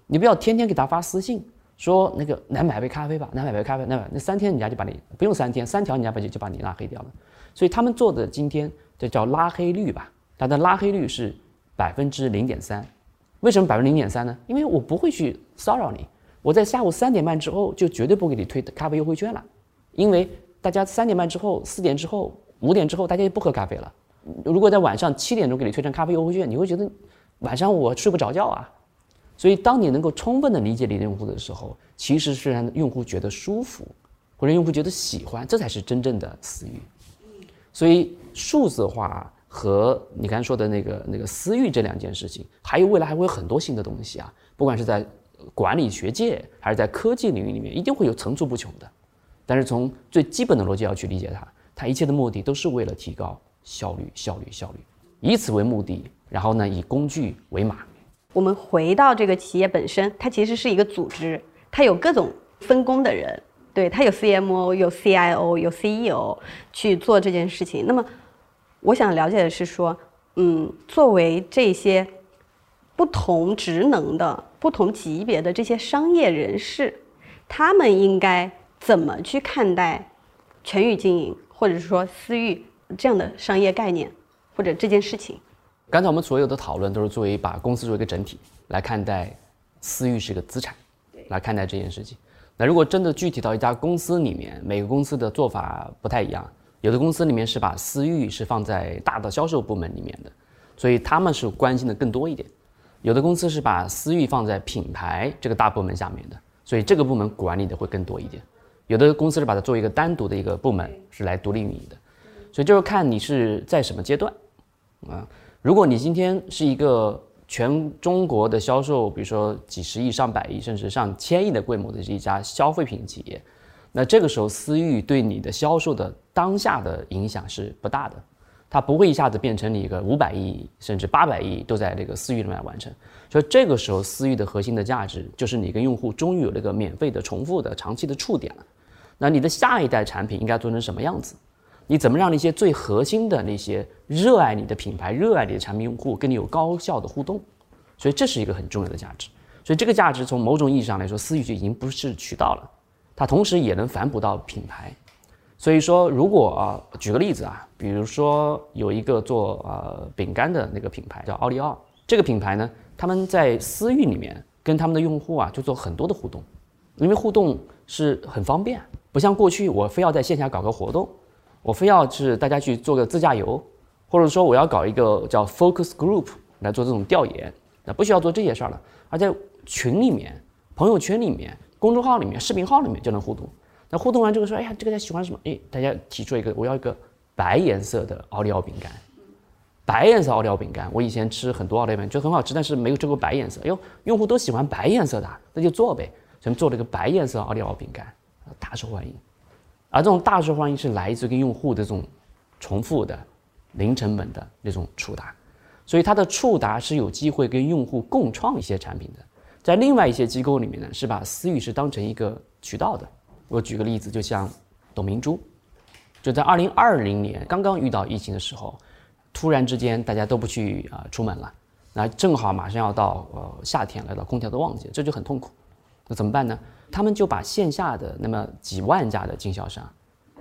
你不要天天给他发私信，说那个来买杯咖啡吧，来买杯咖啡，那那三天人家就把你不用三天，三条人家把就就把你拉黑掉了。所以他们做的今天这叫拉黑率吧，它的拉黑率是百分之零点三。为什么百分之零点三呢？因为我不会去骚扰你，我在下午三点半之后就绝对不给你推咖啡优惠券了，因为大家三点半之后、四点之后、五点之后大家就不喝咖啡了。如果在晚上七点钟给你推荐咖啡优惠券，你会觉得。晚上我睡不着觉啊，所以当你能够充分的理解你的用户的时候，其实是让用户觉得舒服，或者用户觉得喜欢，这才是真正的私域。所以数字化和你刚才说的那个那个私域这两件事情，还有未来还会有很多新的东西啊，不管是在管理学界还是在科技领域里面，一定会有层出不穷的。但是从最基本的逻辑要去理解它，它一切的目的都是为了提高效率、效率、效率，以此为目的。然后呢，以工具为马。我们回到这个企业本身，它其实是一个组织，它有各种分工的人，对，它有 CMO、有 CIO、有 CEO 去做这件事情。那么，我想了解的是说，嗯，作为这些不同职能的、不同级别的这些商业人士，他们应该怎么去看待全域经营，或者是说私域这样的商业概念，或者这件事情？刚才我们所有的讨论都是作为把公司作为一个整体来看待，私域是个资产，来看待这件事情。那如果真的具体到一家公司里面，每个公司的做法不太一样。有的公司里面是把私域是放在大的销售部门里面的，所以他们是关心的更多一点。有的公司是把私域放在品牌这个大部门下面的，所以这个部门管理的会更多一点。有的公司是把它作为一个单独的一个部门是来独立运营的，所以就是看你是在什么阶段，啊。如果你今天是一个全中国的销售，比如说几十亿、上百亿，甚至上千亿的规模的这一家消费品企业，那这个时候私域对你的销售的当下的影响是不大的，它不会一下子变成你一个五百亿甚至八百亿都在这个私域里面完成。所以这个时候私域的核心的价值就是你跟用户终于有那个免费的、重复的、长期的触点了。那你的下一代产品应该做成什么样子？你怎么让那些最核心的那些热爱你的品牌、热爱你的产品用户跟你有高效的互动？所以这是一个很重要的价值。所以这个价值从某种意义上来说，私域就已经不是渠道了，它同时也能反哺到品牌。所以说，如果啊，举个例子啊，比如说有一个做呃饼干的那个品牌叫奥利奥，这个品牌呢，他们在私域里面跟他们的用户啊就做很多的互动，因为互动是很方便，不像过去我非要在线下搞个活动，我非要是大家去做个自驾游，或者说我要搞一个叫 focus group 来做这种调研，那不需要做这些事儿了，而在群里面、朋友圈里面、公众号里面、视频号里面就能互动。那互动完之后说，哎呀，这个大家喜欢什么？哎，大家提出一个，我要一个白颜色的奥利奥饼干。白颜色奥利奥饼干，我以前吃很多奥利奥饼干，觉得很好吃，但是没有吃过白颜色。哎呦，用户都喜欢白颜色的，那就做呗。咱们做了一个白颜色奥利奥饼干，大受欢迎。而这种大受欢迎是来自于用户的这种重复的、零成本的那种触达，所以它的触达是有机会跟用户共创一些产品的。在另外一些机构里面呢，是把私域是当成一个渠道的。我举个例子，就像董明珠，就在二零二零年刚刚遇到疫情的时候，突然之间大家都不去啊出门了，那正好马上要到呃夏天来到空调的旺季，这就很痛苦。那怎么办呢？他们就把线下的那么几万家的经销商，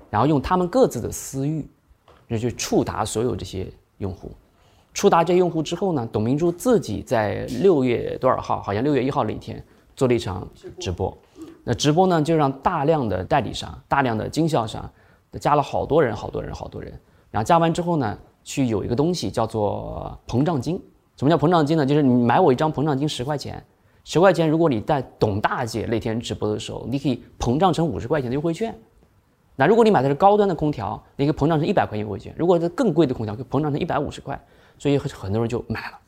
然后用他们各自的私域，就去触达所有这些用户。触达这些用户之后呢，董明珠自己在六月多少号？好像六月一号那一天做了一场直播。那直播呢，就让大量的代理商、大量的经销商，加了好多人、好多人、好多人。然后加完之后呢，去有一个东西叫做膨胀金。什么叫膨胀金呢？就是你买我一张膨胀金十块钱，十块钱如果你在董大姐那天直播的时候，你可以膨胀成五十块钱的优惠券。那如果你买的是高端的空调，你可以膨胀成一百块钱优惠券。如果是更贵的空调，可以膨胀成一百五十块。所以很多人就买了。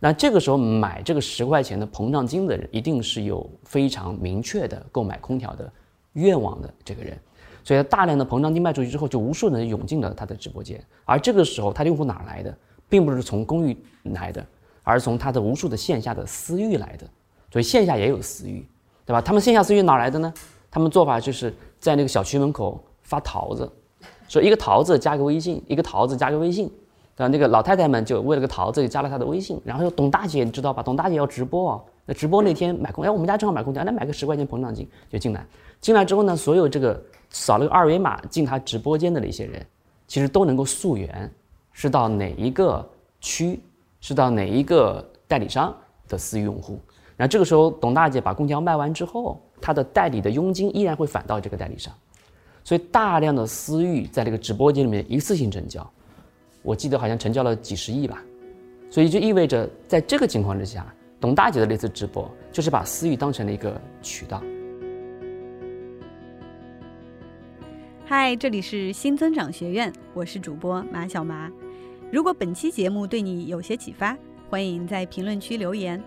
那这个时候买这个十块钱的膨胀金的人，一定是有非常明确的购买空调的愿望的这个人，所以他大量的膨胀金卖出去之后，就无数人涌进了他的直播间。而这个时候，他的用户哪来的，并不是从公寓来的，而是从他的无数的线下的私域来的。所以线下也有私域，对吧？他们线下私域哪来的呢？他们做法就是在那个小区门口发桃子，说一个桃子加个微信，一个桃子加个微信。啊，那个老太太们就为了个桃子，就加了他的微信。然后董大姐，你知道吧？董大姐要直播哦。那直播那天买空，哎，我们家正好买空调，来买个十块钱膨胀金就进来。进来之后呢，所有这个扫了个二维码进他直播间的那些人，其实都能够溯源，是到哪一个区，是到哪一个代理商的私域用户。那这个时候，董大姐把空调卖完之后，她的代理的佣金依然会返到这个代理商。所以大量的私域在这个直播间里面一次性成交。我记得好像成交了几十亿吧，所以就意味着在这个情况之下，董大姐的那次直播就是把私域当成了一个渠道。嗨，这里是新增长学院，我是主播马小麻。如果本期节目对你有些启发，欢迎在评论区留言，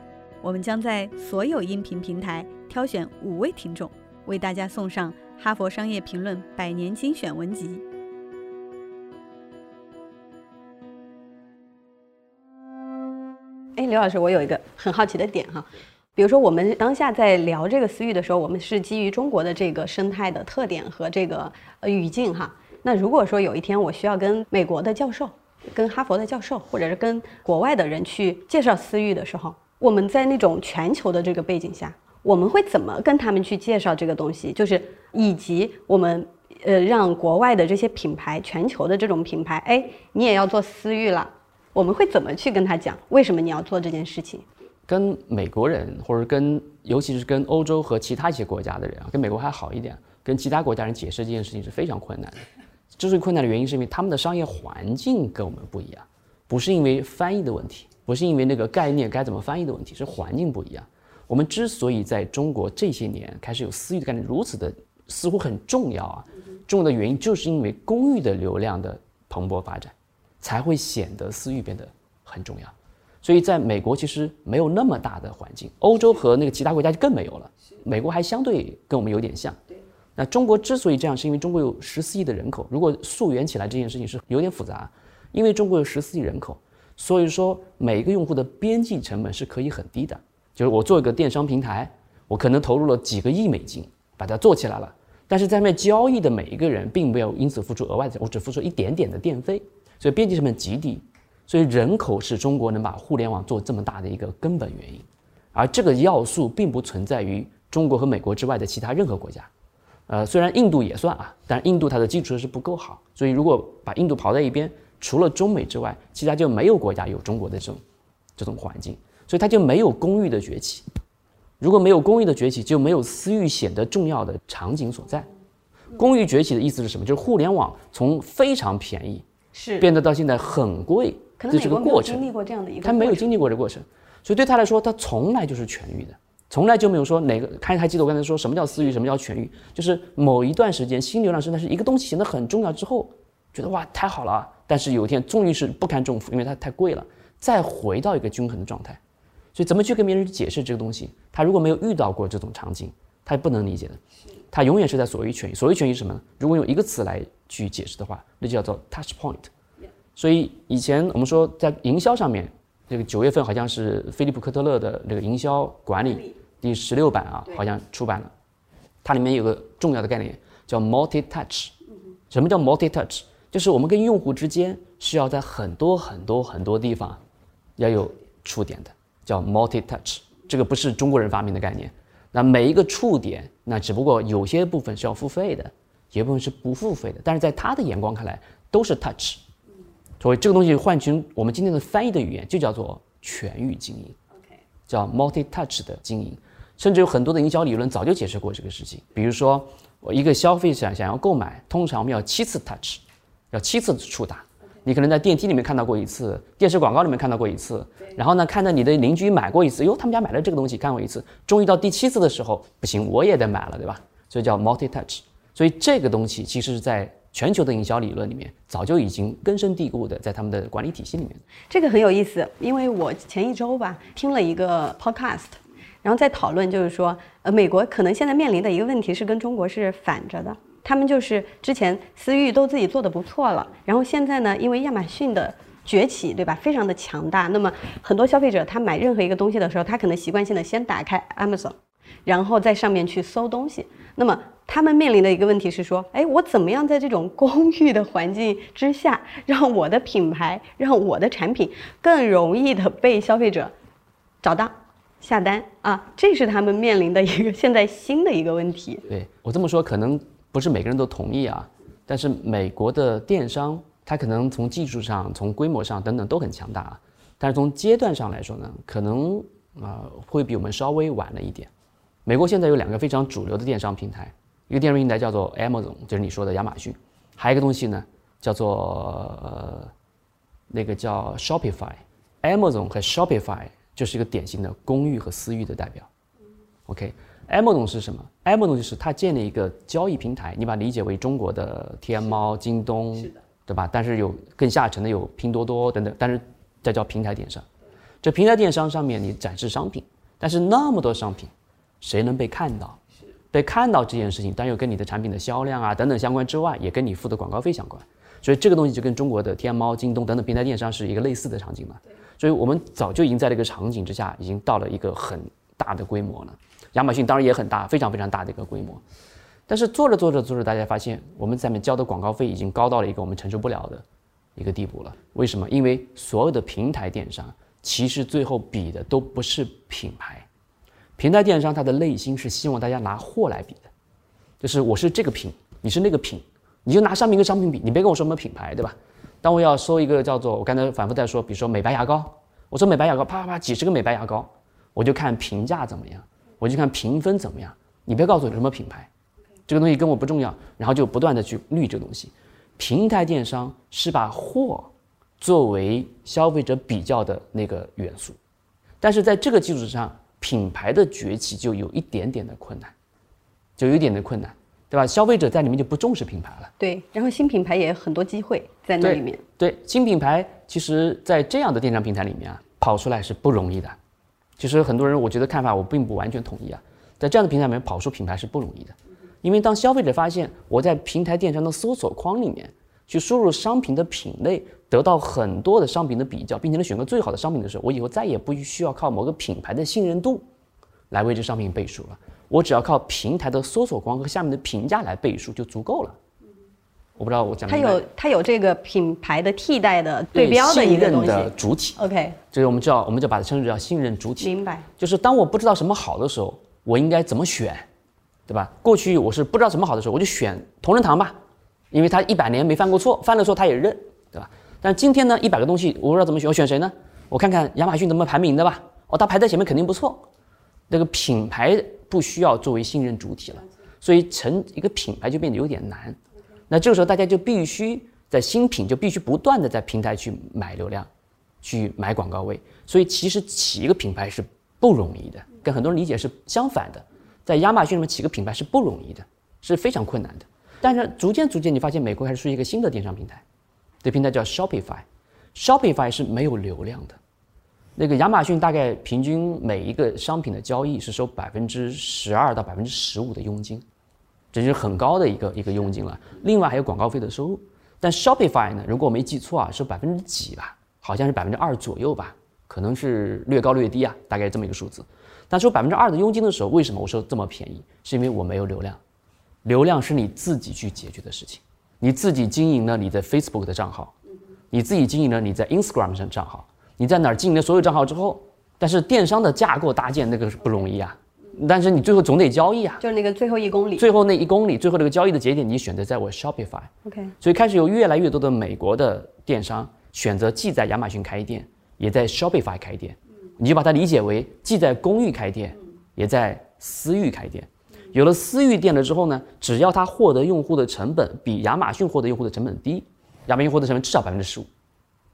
我们将在所有音频平台挑选五位听众，为大家送上《哈佛商业评论》百年精选文集。哎，刘老师，我有一个很好奇的点哈，比如说我们当下在聊这个私域的时候，我们是基于中国的这个生态的特点和这个呃语境哈。那如果说有一天我需要跟美国的教授、跟哈佛的教授，或者是跟国外的人去介绍私域的时候，我们在那种全球的这个背景下，我们会怎么跟他们去介绍这个东西？就是以及我们呃让国外的这些品牌、全球的这种品牌，哎，你也要做私域了。我们会怎么去跟他讲？为什么你要做这件事情？跟美国人，或者跟尤其是跟欧洲和其他一些国家的人啊，跟美国还好一点，跟其他国家人解释这件事情是非常困难的。之所以困难的原因，是因为他们的商业环境跟我们不一样，不是因为翻译的问题，不是因为那个概念该怎么翻译的问题，是环境不一样。我们之所以在中国这些年开始有私域的概念如此的似乎很重要啊，重要的原因就是因为公域的流量的蓬勃发展。才会显得私域变得很重要，所以在美国其实没有那么大的环境，欧洲和那个其他国家就更没有了。美国还相对跟我们有点像。那中国之所以这样，是因为中国有十四亿的人口。如果溯源起来这件事情是有点复杂，因为中国有十四亿人口，所以说每一个用户的边际成本是可以很低的。就是我做一个电商平台，我可能投入了几个亿美金把它做起来了，但是在上面交易的每一个人并没有因此付出额外的，我只付出一点点的电费，所以边际成本极低。所以人口是中国能把互联网做这么大的一个根本原因，而这个要素并不存在于中国和美国之外的其他任何国家。呃，虽然印度也算啊，但印度它的基础设施不够好，所以如果把印度刨在一边，除了中美之外，其他就没有国家有中国的这种这种环境，所以它就没有公寓的崛起。如果没有公寓的崛起，就没有私域显得重要的场景所在。公寓崛起的意思是什么？就是互联网从非常便宜是变得到现在很贵，这是个过程经。历过这样的一个，他没有经历过这个过程，所以对他来说，他从来就是痊愈的，从来就没有说哪个。还还记得我刚才说什么叫私域，什么叫痊愈？就是某一段时间新流量生态是一个东西显得很重要之后，觉得哇太好了啊，但是有一天终于是不堪重负，因为它太贵了，再回到一个均衡的状态。所以怎么去跟别人去解释这个东西？他如果没有遇到过这种场景，他不能理解的。他永远是在所谓权益。所谓权益是什么呢？如果用一个词来去解释的话，那就叫做 touch point。所以以前我们说在营销上面，这个九月份好像是菲利普科特勒的这个营销管理第十六版啊，好像出版了。它里面有个重要的概念叫 multi touch。什么叫 multi touch？就是我们跟用户之间是要在很多很多很多地方要有触点的，叫 multi touch。这个不是中国人发明的概念。那每一个触点，那只不过有些部分是要付费的，有些部分是不付费的，但是在他的眼光看来都是 touch。所以这个东西换成我们今天的翻译的语言，就叫做全域经营，叫 multi touch 的经营。甚至有很多的营销理论早就解释过这个事情。比如说，我一个消费者想要购买，通常我们要七次 touch，要七次触达。你可能在电梯里面看到过一次，电视广告里面看到过一次，然后呢，看到你的邻居买过一次，哟，他们家买了这个东西，看过一次，终于到第七次的时候，不行，我也得买了，对吧？所以叫 multi touch。所以这个东西其实是在全球的营销理论里面早就已经根深蒂固的在他们的管理体系里面。这个很有意思，因为我前一周吧听了一个 podcast，然后在讨论就是说，呃，美国可能现在面临的一个问题是跟中国是反着的，他们就是之前私域都自己做的不错了，然后现在呢，因为亚马逊的崛起，对吧，非常的强大，那么很多消费者他买任何一个东西的时候，他可能习惯性的先打开 Amazon，然后在上面去搜东西，那么。他们面临的一个问题是说，哎，我怎么样在这种公寓的环境之下，让我的品牌，让我的产品更容易的被消费者找到、下单啊？这是他们面临的一个现在新的一个问题。对我这么说，可能不是每个人都同意啊。但是美国的电商，它可能从技术上、从规模上等等都很强大啊。但是从阶段上来说呢，可能啊、会比我们稍微晚了一点。美国现在有两个非常主流的电商平台。一个电商平台叫做 Amazon，就是你说的亚马逊，还有一个东西呢，叫做呃，那个叫 Shopify。Amazon 和 Shopify 就是一个典型的公域和私域的代表。OK OK，Amazon 是什么？Amazon 就是它建立一个交易平台，你把它理解为中国的天猫、京东，对吧？但是有更下沉的有拼多多等等，但是这叫平台电商。这平台电商上面你展示商品，但是那么多商品，谁能被看到？被看到这件事情，当然又跟你的产品的销量啊等等相关之外，也跟你付的广告费相关。所以这个东西就跟中国的天猫、京东等等平台电商是一个类似的场景嘛。所以我们早就已经在这个场景之下，已经到了一个很大的规模了。亚马逊当然也很大，非常非常大的一个规模。但是做着做着做着，大家发现我们在面交的广告费已经高到了一个我们承受不了的一个地步了。为什么？因为所有的平台电商其实最后比的都不是品牌。平台电商它的内心是希望大家拿货来比的，就是我是这个品，你是那个品，你就拿商品跟商品比，你别跟我说什么品牌，对吧？当我要说一个叫做我刚才反复在说，比如说美白牙膏，我说美白牙膏，啪啪啪几十个美白牙膏，我就看评价怎么样，我就看评分怎么样，你别告诉我什么品牌，这个东西跟我不重要，然后就不断的去滤这个东西。平台电商是把货作为消费者比较的那个元素，但是在这个基础上。品牌的崛起就有一点点的困难，就有一点的困难，对吧？消费者在里面就不重视品牌了。对，然后新品牌也有很多机会在那里面。对，新品牌其实，在这样的电商平台里面啊，跑出来是不容易的。其实很多人，我觉得看法我并不完全同意啊。在这样的平台里面跑出品牌是不容易的，因为当消费者发现我在平台电商的搜索框里面去输入商品的品类。得到很多的商品的比较，并且能选个最好的商品的时候，我以后再也不需要靠某个品牌的信任度来为这商品背书了。我只要靠平台的搜索框和下面的评价来背书就足够了。我不知道我讲它有它有这个品牌的替代的对标的一个东西。的主体，OK，这个我们叫我们就把它称之叫信任主体。明白。就是当我不知道什么好的时候，我应该怎么选，对吧？过去我是不知道什么好的时候，我就选同仁堂吧，因为他一百年没犯过错，犯了错他也认，对吧？但今天呢，一百个东西我不知道怎么选，我选谁呢？我看看亚马逊怎么排名的吧。哦，它排在前面肯定不错。那个品牌不需要作为信任主体了，所以成一个品牌就变得有点难。那这个时候大家就必须在新品就必须不断的在平台去买流量，去买广告位。所以其实起一个品牌是不容易的，跟很多人理解是相反的。在亚马逊里面起个品牌是不容易的，是非常困难的。但是逐渐逐渐，你发现美国开始出现一个新的电商平台，这平台叫 Shopify，Shopify 是没有流量的。那个亚马逊大概平均每一个商品的交易是收百分之十二到百分之十五的佣金，这就是很高的一个一个佣金了。另外还有广告费的收入。但 Shopify 呢，如果我没记错啊，是百分之几吧？好像是百分之二左右吧，可能是略高略低啊，大概这么一个数字。但收百分之二的佣金的时候，为什么我说这么便宜？是因为我没有流量，流量是你自己去解决的事情，你自己经营了你在 Facebook 的账号，你自己经营了你在 Instagram 上账号，你在哪儿经营了所有账号之后，但是电商的架构搭建那个是不容易啊，但是你最后总得交易啊，就是那个最后一公里。最后那一公里，最后这个交易的节点，你选择在我 Shopify，OK，所以开始有越来越多的美国的电商选择既在亚马逊开店，也在 Shopify 开店，你就把它理解为既在公域开店，也在私域开店。有了私域店了之后呢，只要它获得用户的成本比亚马逊获得用户的成本低，亚马逊获得成本至少百分之十五，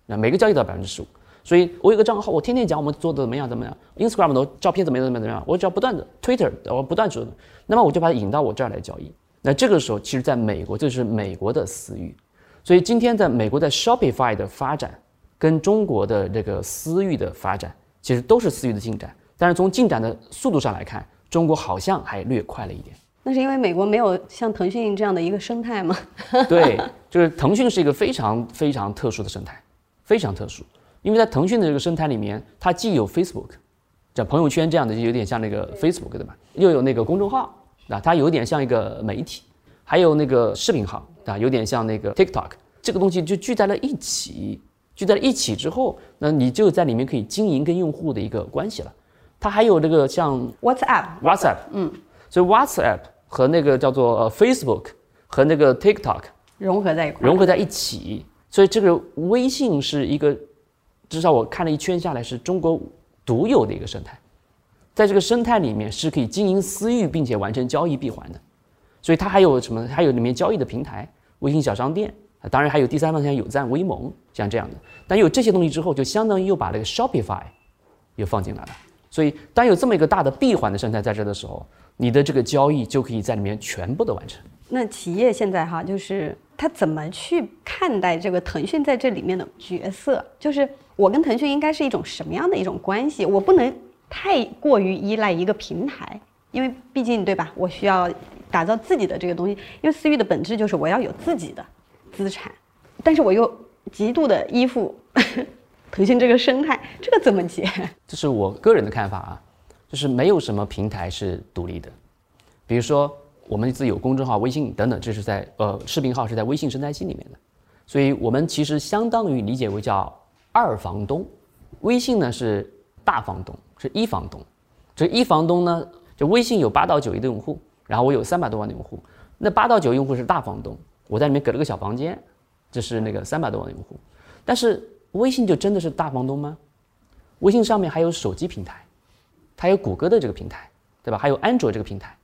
那每个交易都要百分之十五。所以我有个账号，我天天讲我们做的怎么样怎么样，Instagram 的照片怎么样怎么样怎么样，我只要不断的 Twitter 我不断说，那么我就把它引到我这儿来交易。那这个时候，其实在美国，这是美国的私域。所以今天在美国在 Shopify 的发展，跟中国的这个私域的发展，其实都是私域的进展。但是从进展的速度上来看，中国好像还略快了一点。那是因为美国没有像腾讯这样的一个生态吗？对，就是腾讯是一个非常非常特殊的生态，非常特殊。因为在腾讯的这个生态里面，它既有 Facebook，像朋友圈这样的，就有点像那个 Facebook 对吧？又有那个公众号，啊，它有点像一个媒体，还有那个视频号，啊，有点像那个 TikTok，这个东西就聚在了一起。聚在了一起之后，那你就在里面可以经营跟用户的一个关系了。它还有这个像 WhatsApp，WhatsApp，嗯，所以 WhatsApp 和那个叫做呃 Facebook 和那个 TikTok 融合在一块。融合在一起，所以这个微信是一个，至少我看了一圈下来是中国独有的一个生态，在这个生态里面是可以经营私域并且完成交易闭环的，所以它还有什么？还有里面交易的平台，微信小商店，啊当然还有第三方像有赞、微盟像这样的。但有这些东西之后，就相当于又把那个 Shopify 又放进来了。所以当有这么一个大的闭环的生态在这的时候，你的这个交易就可以在里面全部的完成。那企业现在哈，就是他怎么去看待这个腾讯在这里面的角色？就是我跟腾讯应该是一种什么样的一种关系？我不能太过于依赖一个平台，因为毕竟对吧？我需要打造自己的这个东西，因为私域的本质就是我要有自己的资产，但是我又极度的依附 腾讯这个生态，这个怎么解？这是我个人的看法啊，就是没有什么平台是独立的。比如说，我们自己有公众号、微信等等，这是在呃视频号是在微信生态系里面的，所以我们其实相当于理解为叫二房东。微信呢是大房东，是一房东。这一房东呢，就微信有八到九亿的用户，然后我有三百多万的用户，那八到九用户是大房东，我在里面给了个小房间，这是那个三百多万的用户。但是微信就真的是大房东吗？微信上面还有手机平台，它有谷歌的这个平台，对吧？还有安卓这个平台。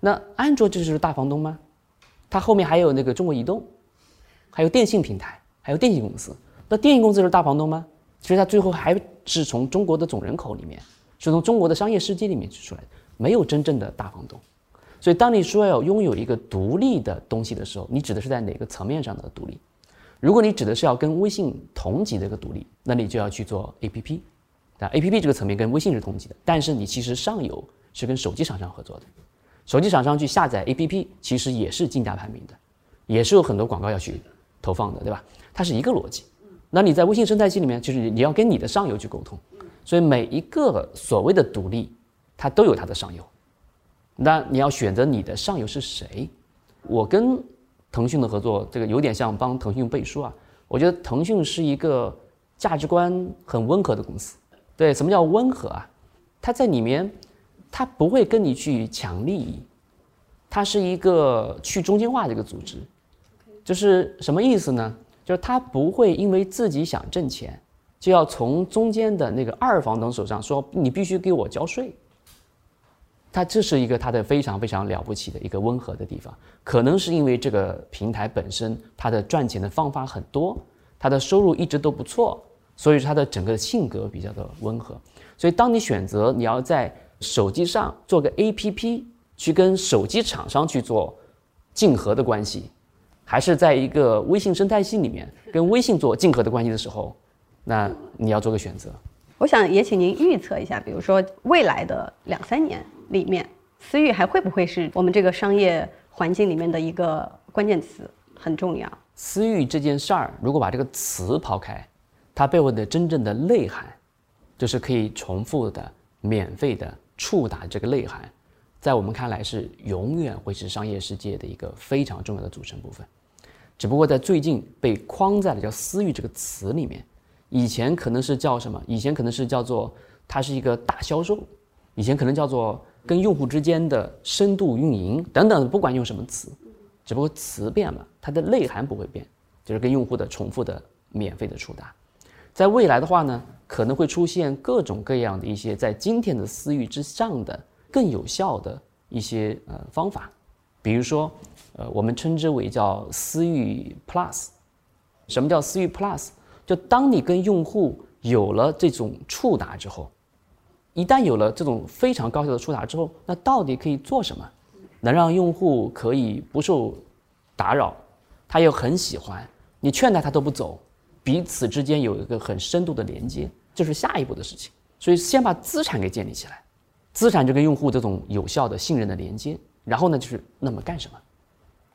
那安卓这就是大房东吗？它后面还有那个中国移动，还有电信平台，还有电信公司。那电影公司是大房东吗？其实它最后还是从中国的总人口里面，是从中国的商业世界里面出来的，没有真正的大房东。所以，当你说要拥有一个独立的东西的时候，你指的是在哪个层面上的独立？如果你指的是要跟微信同级的一个独立，那你就要去做 APP。那 APP 这个层面跟微信是同级的，但是你其实上游是跟手机厂商合作的，手机厂商去下载 APP，其实也是竞价排名的，也是有很多广告要去投放的，对吧？它是一个逻辑。那你在微信生态系里面，就是你要跟你的上游去沟通，所以每一个所谓的独立，它都有它的上游。那你要选择你的上游是谁？我跟腾讯的合作，这个有点像帮腾讯背书啊。我觉得腾讯是一个价值观很温和的公司。对，什么叫温和啊？它在里面，它不会跟你去抢利益，它是一个去中心化的一个组织。就是什么意思呢？就是他不会因为自己想挣钱，就要从中间的那个二房东手上说你必须给我交税。他这是一个他的非常非常了不起的一个温和的地方，可能是因为这个平台本身它的赚钱的方法很多，它的收入一直都不错，所以它的整个性格比较的温和。所以当你选择你要在手机上做个 APP 去跟手机厂商去做竞合的关系，还是在一个微信生态系里面跟微信做竞合的关系的时候，那你要做个选择。我想也请您预测一下，比如说未来的两三年。里面，私域还会不会是我们这个商业环境里面的一个关键词？很重要。私域这件事儿，如果把这个词抛开，它背后的真正的内涵，就是可以重复的、免费的触达这个内涵，在我们看来是永远会是商业世界的一个非常重要的组成部分。只不过在最近被框在了叫“私域”这个词里面，以前可能是叫什么？以前可能是叫做它是一个大销售，以前可能叫做。跟用户之间的深度运营等等，不管用什么词，只不过词变了，它的内涵不会变，就是跟用户的重复的免费的触达。在未来的话呢，可能会出现各种各样的一些在今天的私域之上的更有效的一些呃方法，比如说，呃，我们称之为叫私域 Plus。什么叫私域 Plus？就当你跟用户有了这种触达之后。一旦有了这种非常高效的触达之后，那到底可以做什么，能让用户可以不受打扰，他又很喜欢，你劝他他都不走，彼此之间有一个很深度的连接，这是下一步的事情。所以先把资产给建立起来，资产就跟用户这种有效的信任的连接，然后呢就是那么干什么？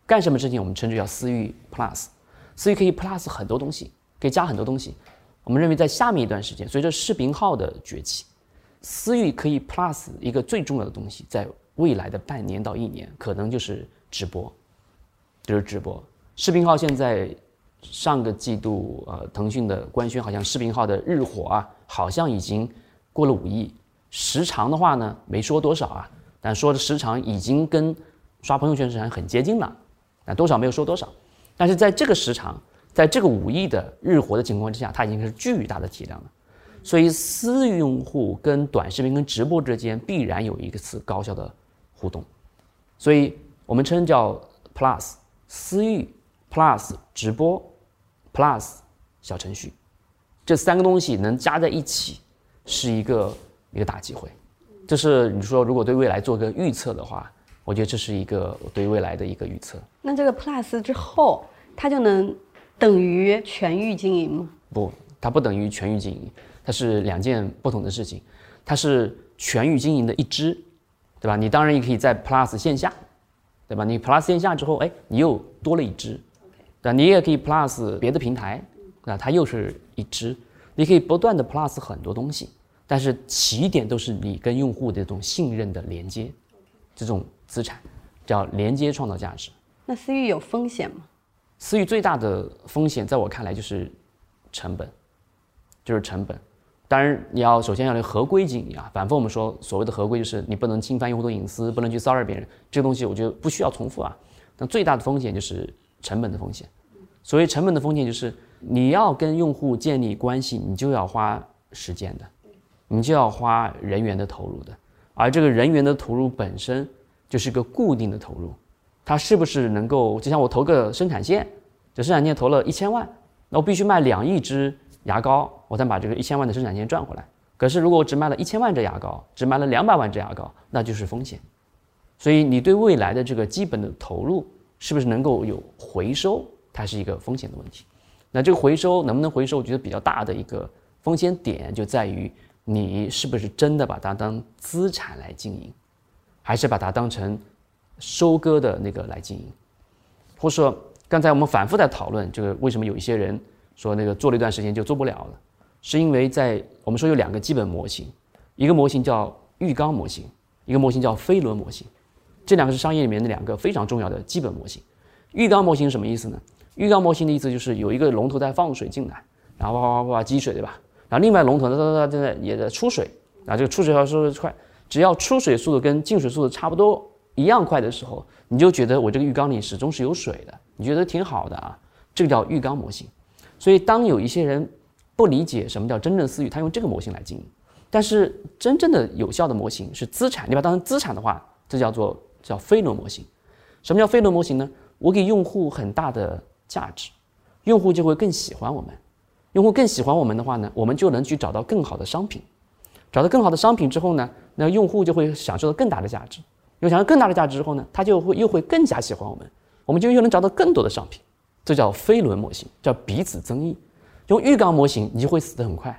干什么事情我们称之叫私域 Plus，私域可以 Plus 很多东西，可以加很多东西。我们认为在下面一段时间，随着视频号的崛起。私域可以 plus 一个最重要的东西，在未来的半年到一年，可能就是直播，就是直播。视频号现在上个季度，呃，腾讯的官宣好像视频号的日活啊，好像已经过了五亿。时长的话呢，没说多少啊，但说的时长已经跟刷朋友圈时长很接近了，但多少没有说多少。但是在这个时长，在这个五亿的日活的情况之下，它已经是巨大的体量了。所以，私域用户跟短视频、跟直播之间必然有一个次高效的互动，所以我们称叫 Plus 私域 Plus 直播 Plus 小程序，这三个东西能加在一起，是一个一个大机会。这是你说如果对未来做个预测的话，我觉得这是一个对未来的一个预测。那这个 Plus 之后，它就能等于全域经营吗？不，它不等于全域经营。它是两件不同的事情，它是全域经营的一支，对吧？你当然也可以在 Plus 线下，对吧？你 Plus 线下之后，哎，你又多了一支，对吧？你也可以 Plus 别的平台，啊，它又是一支，你可以不断的 Plus 很多东西，但是起点都是你跟用户的这种信任的连接，这种资产叫连接创造价值。那私域有风险吗？私域最大的风险，在我看来就是成本，就是成本。当然，你要首先要合规经营啊。反复我们说，所谓的合规就是你不能侵犯用户的隐私，不能去骚扰别人。这个东西我觉得不需要重复啊。那最大的风险就是成本的风险。所谓成本的风险，就是你要跟用户建立关系，你就要花时间的，你就要花人员的投入的。而这个人员的投入本身就是一个固定的投入，它是不是能够？就像我投个生产线，这生产线投了一千万，那我必须卖两亿支。牙膏，我才把这个一千万的生产线赚回来。可是，如果我只卖了一千万支牙膏，只卖了两百万支牙膏，那就是风险。所以，你对未来的这个基本的投入是不是能够有回收，它是一个风险的问题。那这个回收能不能回收？我觉得比较大的一个风险点就在于你是不是真的把它当资产来经营，还是把它当成收割的那个来经营？或者说，刚才我们反复在讨论这个，为什么有一些人？说那个做了一段时间就做不了了，是因为在我们说有两个基本模型，一个模型叫浴缸模型，一个模型叫飞轮模型。这两个是商业里面的两个非常重要的基本模型。浴缸模型什么意思呢？浴缸模型的意思就是有一个龙头在放水进来，然后哗哗哗积水，对吧？然后另外龙头哒哒哒正在也在出水，啊，这个出水要速度快，只要出水速度跟进水速度差不多一样快的时候，你就觉得我这个浴缸里始终是有水的，你觉得挺好的啊，这个叫浴缸模型。所以当有一些人不理解什么叫真正私域，他用这个模型来经营。但是真正的有效的模型是资产，你把它当成资产的话，这叫做叫飞轮模型。什么叫飞轮模型呢？我给用户很大的价值，用户就会更喜欢我们。用户更喜欢我们的话呢，我们就能去找到更好的商品。找到更好的商品之后呢，那用户就会享受到更大的价值。又享受更大的价值之后呢，他就会又会更加喜欢我们，我们就又能找到更多的商品。这叫飞轮模型，叫彼此增益。用浴缸模型，你就会死得很快；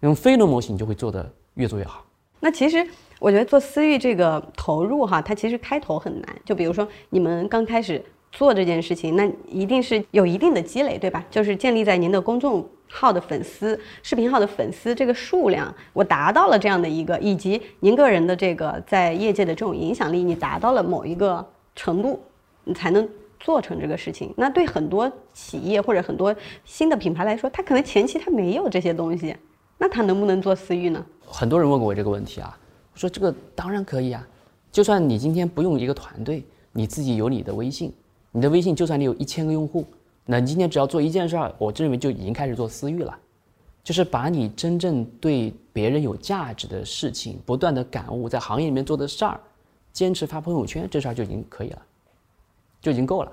用飞轮模型，就会做得越做越好。那其实我觉得做私域这个投入哈，它其实开头很难。就比如说你们刚开始做这件事情，那一定是有一定的积累，对吧？就是建立在您的公众号的粉丝、视频号的粉丝这个数量，我达到了这样的一个，以及您个人的这个在业界的这种影响力，你达到了某一个程度，你才能。做成这个事情，那对很多企业或者很多新的品牌来说，他可能前期他没有这些东西，那他能不能做私域呢？很多人问过我这个问题啊，我说这个当然可以啊，就算你今天不用一个团队，你自己有你的微信，你的微信就算你有一千个用户，那你今天只要做一件事儿，我认为就已经开始做私域了，就是把你真正对别人有价值的事情，不断的感悟，在行业里面做的事儿，坚持发朋友圈，这事儿就已经可以了。就已经够了。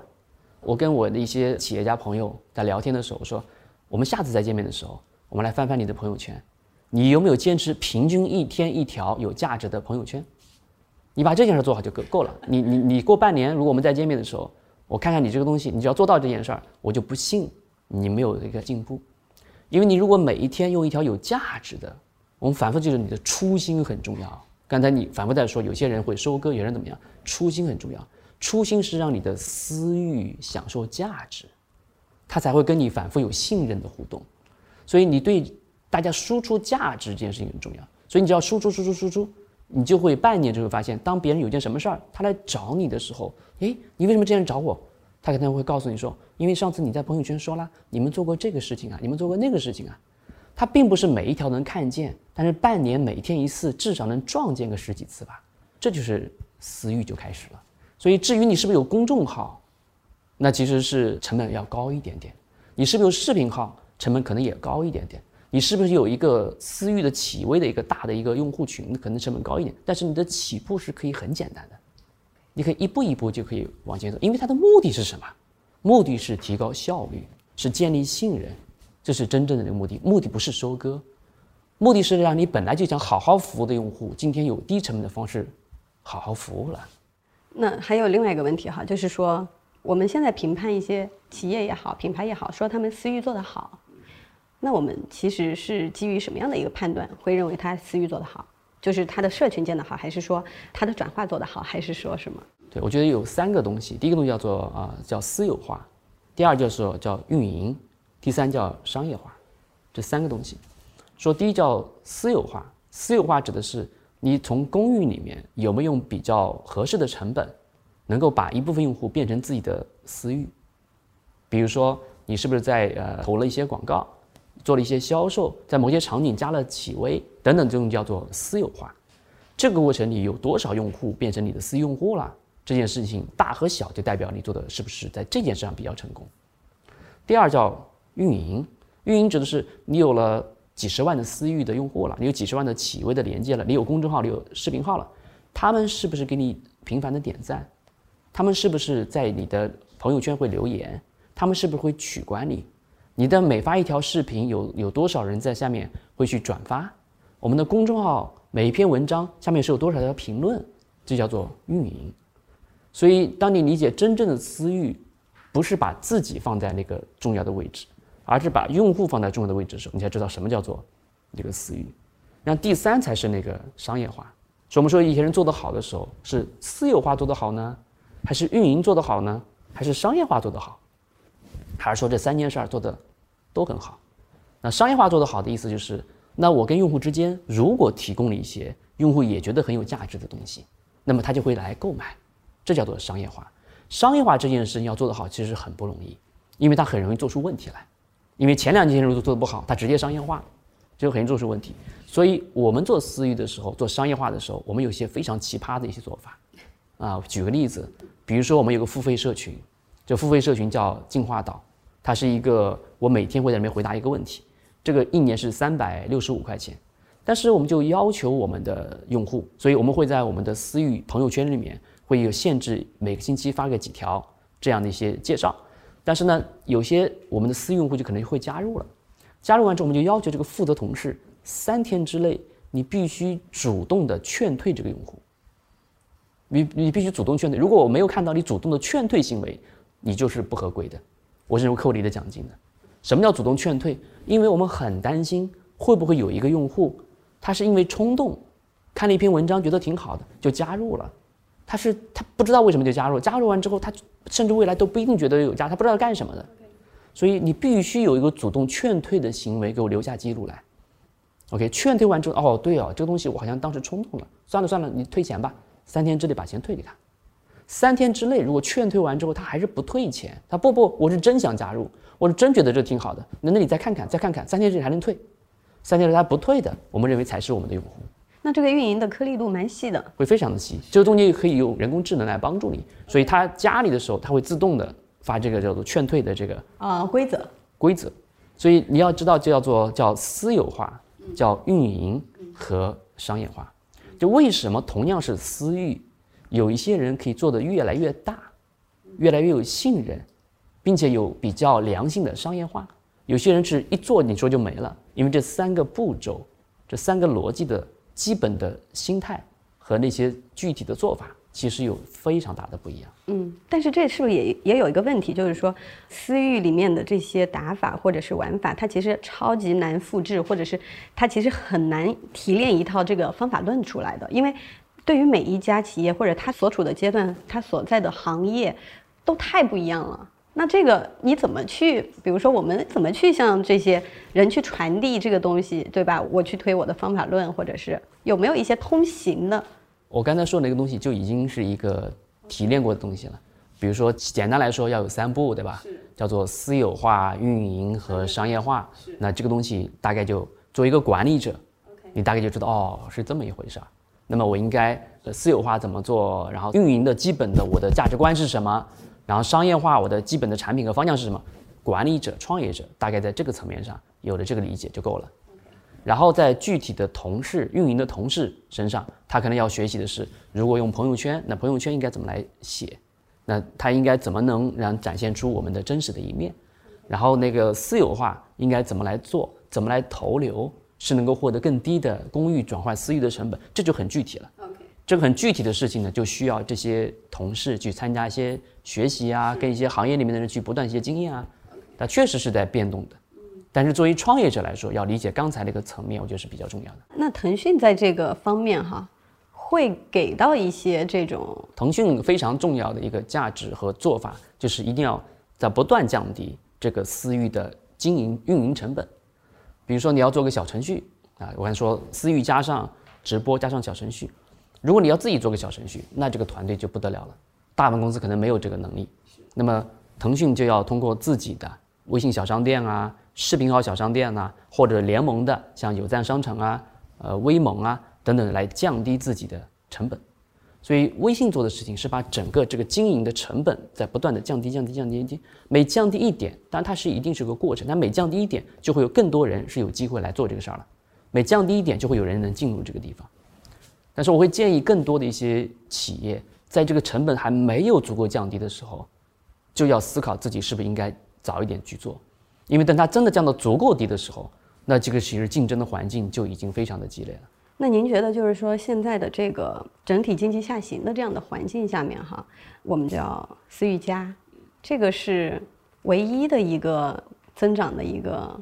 我跟我的一些企业家朋友在聊天的时候说，我们下次再见面的时候，我们来翻翻你的朋友圈，你有没有坚持平均一天一条有价值的朋友圈？你把这件事做好就够够了。你你你过半年，如果我们再见面的时候，我看看你这个东西，你只要做到这件事儿，我就不信你没有一个进步。因为你如果每一天用一条有价值的，我们反复记住你的初心很重要。刚才你反复在说，有些人会收割，有人怎么样？初心很重要。初心是让你的私域享受价值，他才会跟你反复有信任的互动。所以你对大家输出价值这件事情很重要。所以你只要输出输出输出，你就会半年就会发现，当别人有件什么事儿，他来找你的时候，诶，你为什么这样找我？他可能会告诉你说，因为上次你在朋友圈说了，你们做过这个事情啊，你们做过那个事情啊。他并不是每一条能看见，但是半年每天一次，至少能撞见个十几次吧。这就是私域就开始了。所以，至于你是不是有公众号，那其实是成本要高一点点；你是不是有视频号，成本可能也高一点点；你是不是有一个私域的企微的一个大的一个用户群，可能成本高一点。但是你的起步是可以很简单的，你可以一步一步就可以往前走。因为它的目的是什么？目的是提高效率，是建立信任，这是真正的那个目的。目的不是收割，目的是让你本来就想好好服务的用户，今天有低成本的方式好好服务了。那还有另外一个问题哈，就是说我们现在评判一些企业也好，品牌也好，说他们私域做得好，那我们其实是基于什么样的一个判断，会认为他私域做得好？就是他的社群建得好，还是说他的转化做得好，还是说什么？对，我觉得有三个东西，第一个东西叫做啊叫私有化，第二就是叫运营，第三叫商业化，这三个东西。说第一叫私有化，私有化指的是。你从公寓里面有没有用比较合适的成本，能够把一部分用户变成自己的私域？比如说，你是不是在呃投了一些广告，做了一些销售，在某些场景加了企微等等，这种叫做私有化。这个过程里有多少用户变成你的私用户了？这件事情大和小就代表你做的是不是在这件事上比较成功。第二叫运营，运营指的是你有了。几十万的私域的用户了，你有几十万的企微的连接了，你有公众号，你有视频号了，他们是不是给你频繁的点赞？他们是不是在你的朋友圈会留言？他们是不是会取关你？你的每发一条视频，有有多少人在下面会去转发？我们的公众号每一篇文章下面是有多少条评论？这叫做运营。所以，当你理解真正的私域，不是把自己放在那个重要的位置。而是把用户放在重要的位置的时候，你才知道什么叫做一个私域。那第三才是那个商业化。所以我们说一些人做得好的时候，是私有化做得好呢，还是运营做得好呢，还是商业化做得好，还是说这三件事儿做的都很好？那商业化做得好的意思就是，那我跟用户之间如果提供了一些用户也觉得很有价值的东西，那么他就会来购买。这叫做商业化。商业化这件事情要做得好，其实很不容易，因为它很容易做出问题来。因为前两件事如果做得不好，它直接商业化，就很容易做出问题。所以我们做私域的时候，做商业化的时候，我们有些非常奇葩的一些做法。啊，举个例子，比如说我们有个付费社群，这付费社群叫进化岛，它是一个我每天会在里面回答一个问题，这个一年是三百六十五块钱，但是我们就要求我们的用户，所以我们会在我们的私域朋友圈里面会有限制，每个星期发个几条这样的一些介绍，但是呢，有些我们的私用户就可能会加入了，加入完之后我们就要求这个负责同事三天之内你必须主动的劝退这个用户。你你必须主动劝退。如果我没有看到你主动的劝退行为，你就是不合规的，我是会扣你的奖金的。什么叫主动劝退？因为我们很担心会不会有一个用户，他是因为冲动，看了一篇文章觉得挺好的就加入了，他是他不知道为什么就加入，加入完之后他甚至未来都不一定觉得有加，他不知道干什么的。所以你必须有一个主动劝退的行为，给我留下记录来。OK，劝退完之后，哦对哦，这个东西我好像当时冲动了，算了算了，你退钱吧。三天之内把钱退给他，三天之内如果劝退完之后他还是不退钱，他不不，我是真想加入，我是真觉得这挺好的，那那你再看看，再看看，三天之内还能退，三天之内他不退的，我们认为才是我们的用户。那这个运营的颗粒度蛮细的，会非常的细，这个中间可以用人工智能来帮助你，所以他加你的时候，他会自动的发这个叫做劝退的这个啊规则。规则，所以你要知道，这叫做叫私有化，叫运营和商业化。就为什么同样是私域，有一些人可以做得越来越大，越来越有信任，并且有比较良性的商业化；有些人是一做你说就没了。因为这三个步骤，这三个逻辑的基本的心态和那些具体的做法。其实有非常大的不一样。嗯，但是这是不是也也有一个问题，就是说私域里面的这些打法或者是玩法，它其实超级难复制，或者是它其实很难提炼一套这个方法论出来的。因为对于每一家企业或者它所处的阶段，它所在的行业都太不一样了。那这个你怎么去，比如说我们怎么去向这些人去传递这个东西，对吧？我去推我的方法论，或者是有没有一些通行的？我刚才说那个东西就已经是一个提炼过的东西了，比如说简单来说要有三步，对吧？叫做私有化、运营和商业化。那这个东西大概就作为一个管理者，你大概就知道哦是这么一回事儿。那么我应该私有化怎么做？然后运营的基本的我的价值观是什么？然后商业化我的基本的产品和方向是什么？管理者、创业者大概在这个层面上有了这个理解就够了。然后在具体的同事、运营的同事身上，他可能要学习的是，如果用朋友圈，那朋友圈应该怎么来写？那他应该怎么能让展现出我们的真实的一面？然后那个私有化应该怎么来做？怎么来投流是能够获得更低的公域转换私域的成本？这就很具体了。这个很具体的事情呢，就需要这些同事去参加一些学习啊，跟一些行业里面的人去不断一些经验啊。它确实是在变动的。但是作为创业者来说，要理解刚才那个层面，我觉得是比较重要的。那腾讯在这个方面哈，会给到一些这种。腾讯非常重要的一个价值和做法，就是一定要在不断降低这个私域的经营运营成本。比如说你要做个小程序啊，我刚才说私域加上直播加上小程序，如果你要自己做个小程序，那这个团队就不得了了，大部分公司可能没有这个能力。那么腾讯就要通过自己的微信小商店啊。视频号小商店呐，或者联盟的，像有赞商城啊、呃微盟啊等等，来降低自己的成本。所以微信做的事情是把整个这个经营的成本在不断的降低、降低、降低、降低。每降低一点，当然它是一定是个过程，但每降低一点，就会有更多人是有机会来做这个事儿了。每降低一点，就会有人能进入这个地方。但是我会建议更多的一些企业，在这个成本还没有足够降低的时候，就要思考自己是不是应该早一点去做。因为等它真的降到足够低的时候，那这个其实竞争的环境就已经非常的激烈了。那您觉得，就是说现在的这个整体经济下行的这样的环境下面，哈，我们叫私域加，这个是唯一的一个增长的一个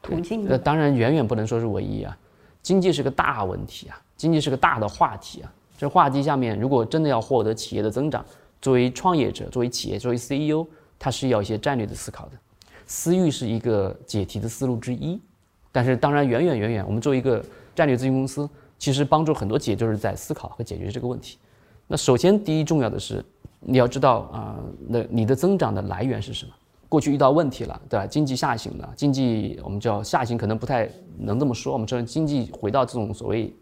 途径。那当然远远不能说是唯一啊，经济是个大问题啊，经济是个大的话题啊。这话题下面，如果真的要获得企业的增长，作为创业者，作为企业，作为 CEO，他是要一些战略的思考的。私域是一个解题的思路之一，但是当然远远远远，我们作为一个战略咨询公司，其实帮助很多企业就是在思考和解决这个问题。那首先第一重要的是，你要知道啊，那你的增长的来源是什么？过去遇到问题了，对吧？经济下行了，经济我们叫下行，可能不太能这么说。我们说经济回到这种所谓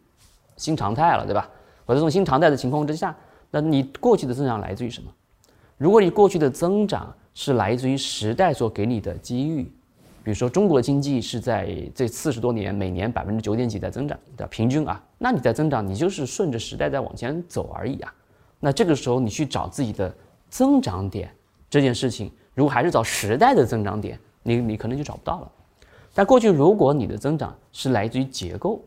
新常态了，对吧？或者这种新常态的情况之下，那你过去的增长来自于什么？如果你过去的增长是来自于时代所给你的机遇，比如说中国经济是在这四十多年每年百分之九点几在增长的平均啊，那你在增长，你就是顺着时代在往前走而已啊。那这个时候你去找自己的增长点这件事情。如果还是找时代的增长点，你你可能就找不到了。但过去如果你的增长是来自于结构，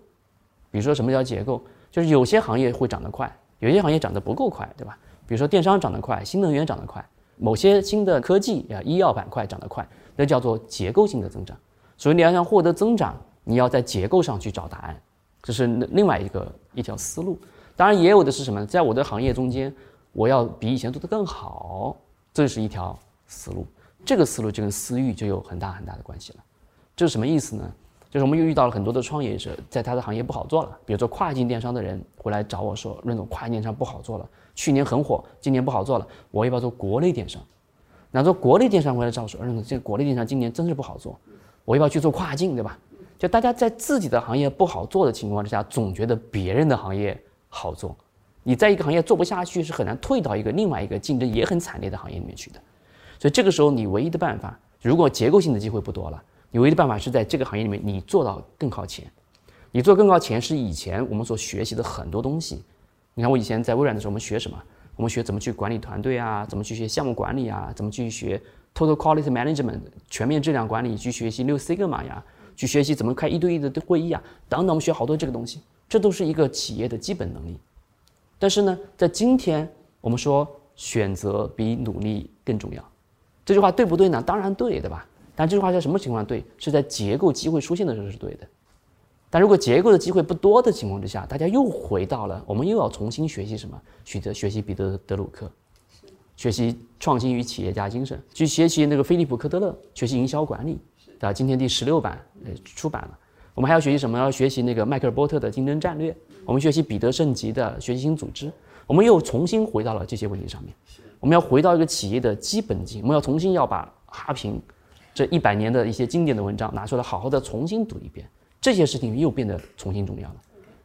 比如说什么叫结构，就是有些行业会长得快，有些行业长得不够快，对吧？比如说电商长得快，新能源长得快，某些新的科技啊，医药板块长得快，那叫做结构性的增长。所以你要想获得增长，你要在结构上去找答案，这是另外一个一条思路。当然也有的是什么，在我的行业中间，我要比以前做得更好，这是一条。思路，这个思路就跟私域就有很大很大的关系了。这是什么意思呢？就是我们又遇到了很多的创业者，在他的行业不好做了。比如说跨境电商的人回来找我说：“任总，跨境电商不好做了，去年很火，今年不好做了，我要不要做国内电商？”那做国内电商回来找我说：“任总，这国内电商今年真是不好做，我要不要去做跨境？对吧？”就大家在自己的行业不好做的情况之下，总觉得别人的行业好做。你在一个行业做不下去，是很难退到一个另外一个竞争也很惨烈的行业里面去的。所以这个时候，你唯一的办法，如果结构性的机会不多了，你唯一的办法是在这个行业里面，你做到更靠前。你做更靠前是以前我们所学习的很多东西。你看我以前在微软的时候，我们学什么？我们学怎么去管理团队啊，怎么去学项目管理啊，怎么去学 Total Quality Management 全面质量管理，去学习六 Sigma 呀，去学习怎么开一对一的会议啊，等等。我们学好多这个东西，这都是一个企业的基本能力。但是呢，在今天我们说选择比努力更重要。这句话对不对呢？当然对，对吧？但这句话在什么情况对？是在结构机会出现的时候是对的。但如果结构的机会不多的情况之下，大家又回到了我们又要重新学习什么？选择学习彼得·德鲁克，学习创新与企业家精神，去学习那个菲利普·科特勒，学习营销管理，对吧？今天第十六版呃出版了。我们还要学习什么？要学习那个迈克尔·波特的竞争战略。我们学习彼得·圣吉的学习型组织。我们又重新回到了这些问题上面。我们要回到一个企业的基本经，我们要重新要把哈平这一百年的一些经典的文章拿出来，好好的重新读一遍。这些事情又变得重新重要了。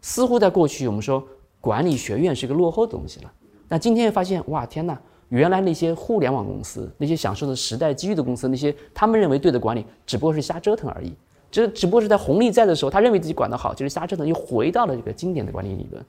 似乎在过去，我们说管理学院是一个落后的东西了。那今天发现，哇，天哪！原来那些互联网公司，那些享受的时代机遇的公司，那些他们认为对的管理，只不过是瞎折腾而已。这只不过是在红利在的时候，他认为自己管得好，就是瞎折腾，又回到了这个经典的管理理论。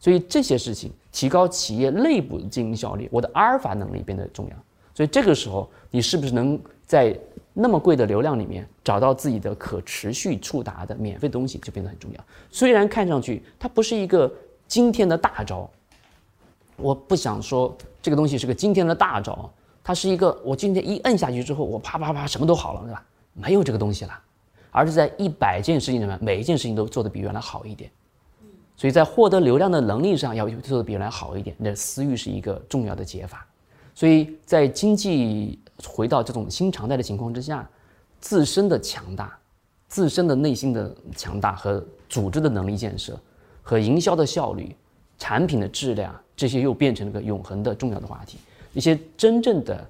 所以这些事情提高企业内部的经营效率，我的阿尔法能力变得重要。所以这个时候，你是不是能在那么贵的流量里面找到自己的可持续触达的免费东西，就变得很重要。虽然看上去它不是一个今天的大招，我不想说这个东西是个今天的大招，它是一个我今天一摁下去之后，我啪啪啪什么都好了，对吧？没有这个东西了，而是在一百件事情里面，每一件事情都做得比原来好一点。所以在获得流量的能力上要做的比原来好一点，那私域是一个重要的解法。所以在经济回到这种新常态的情况之下，自身的强大、自身的内心的强大和组织的能力建设和营销的效率、产品的质量，这些又变成了个永恒的重要的话题。一些真正的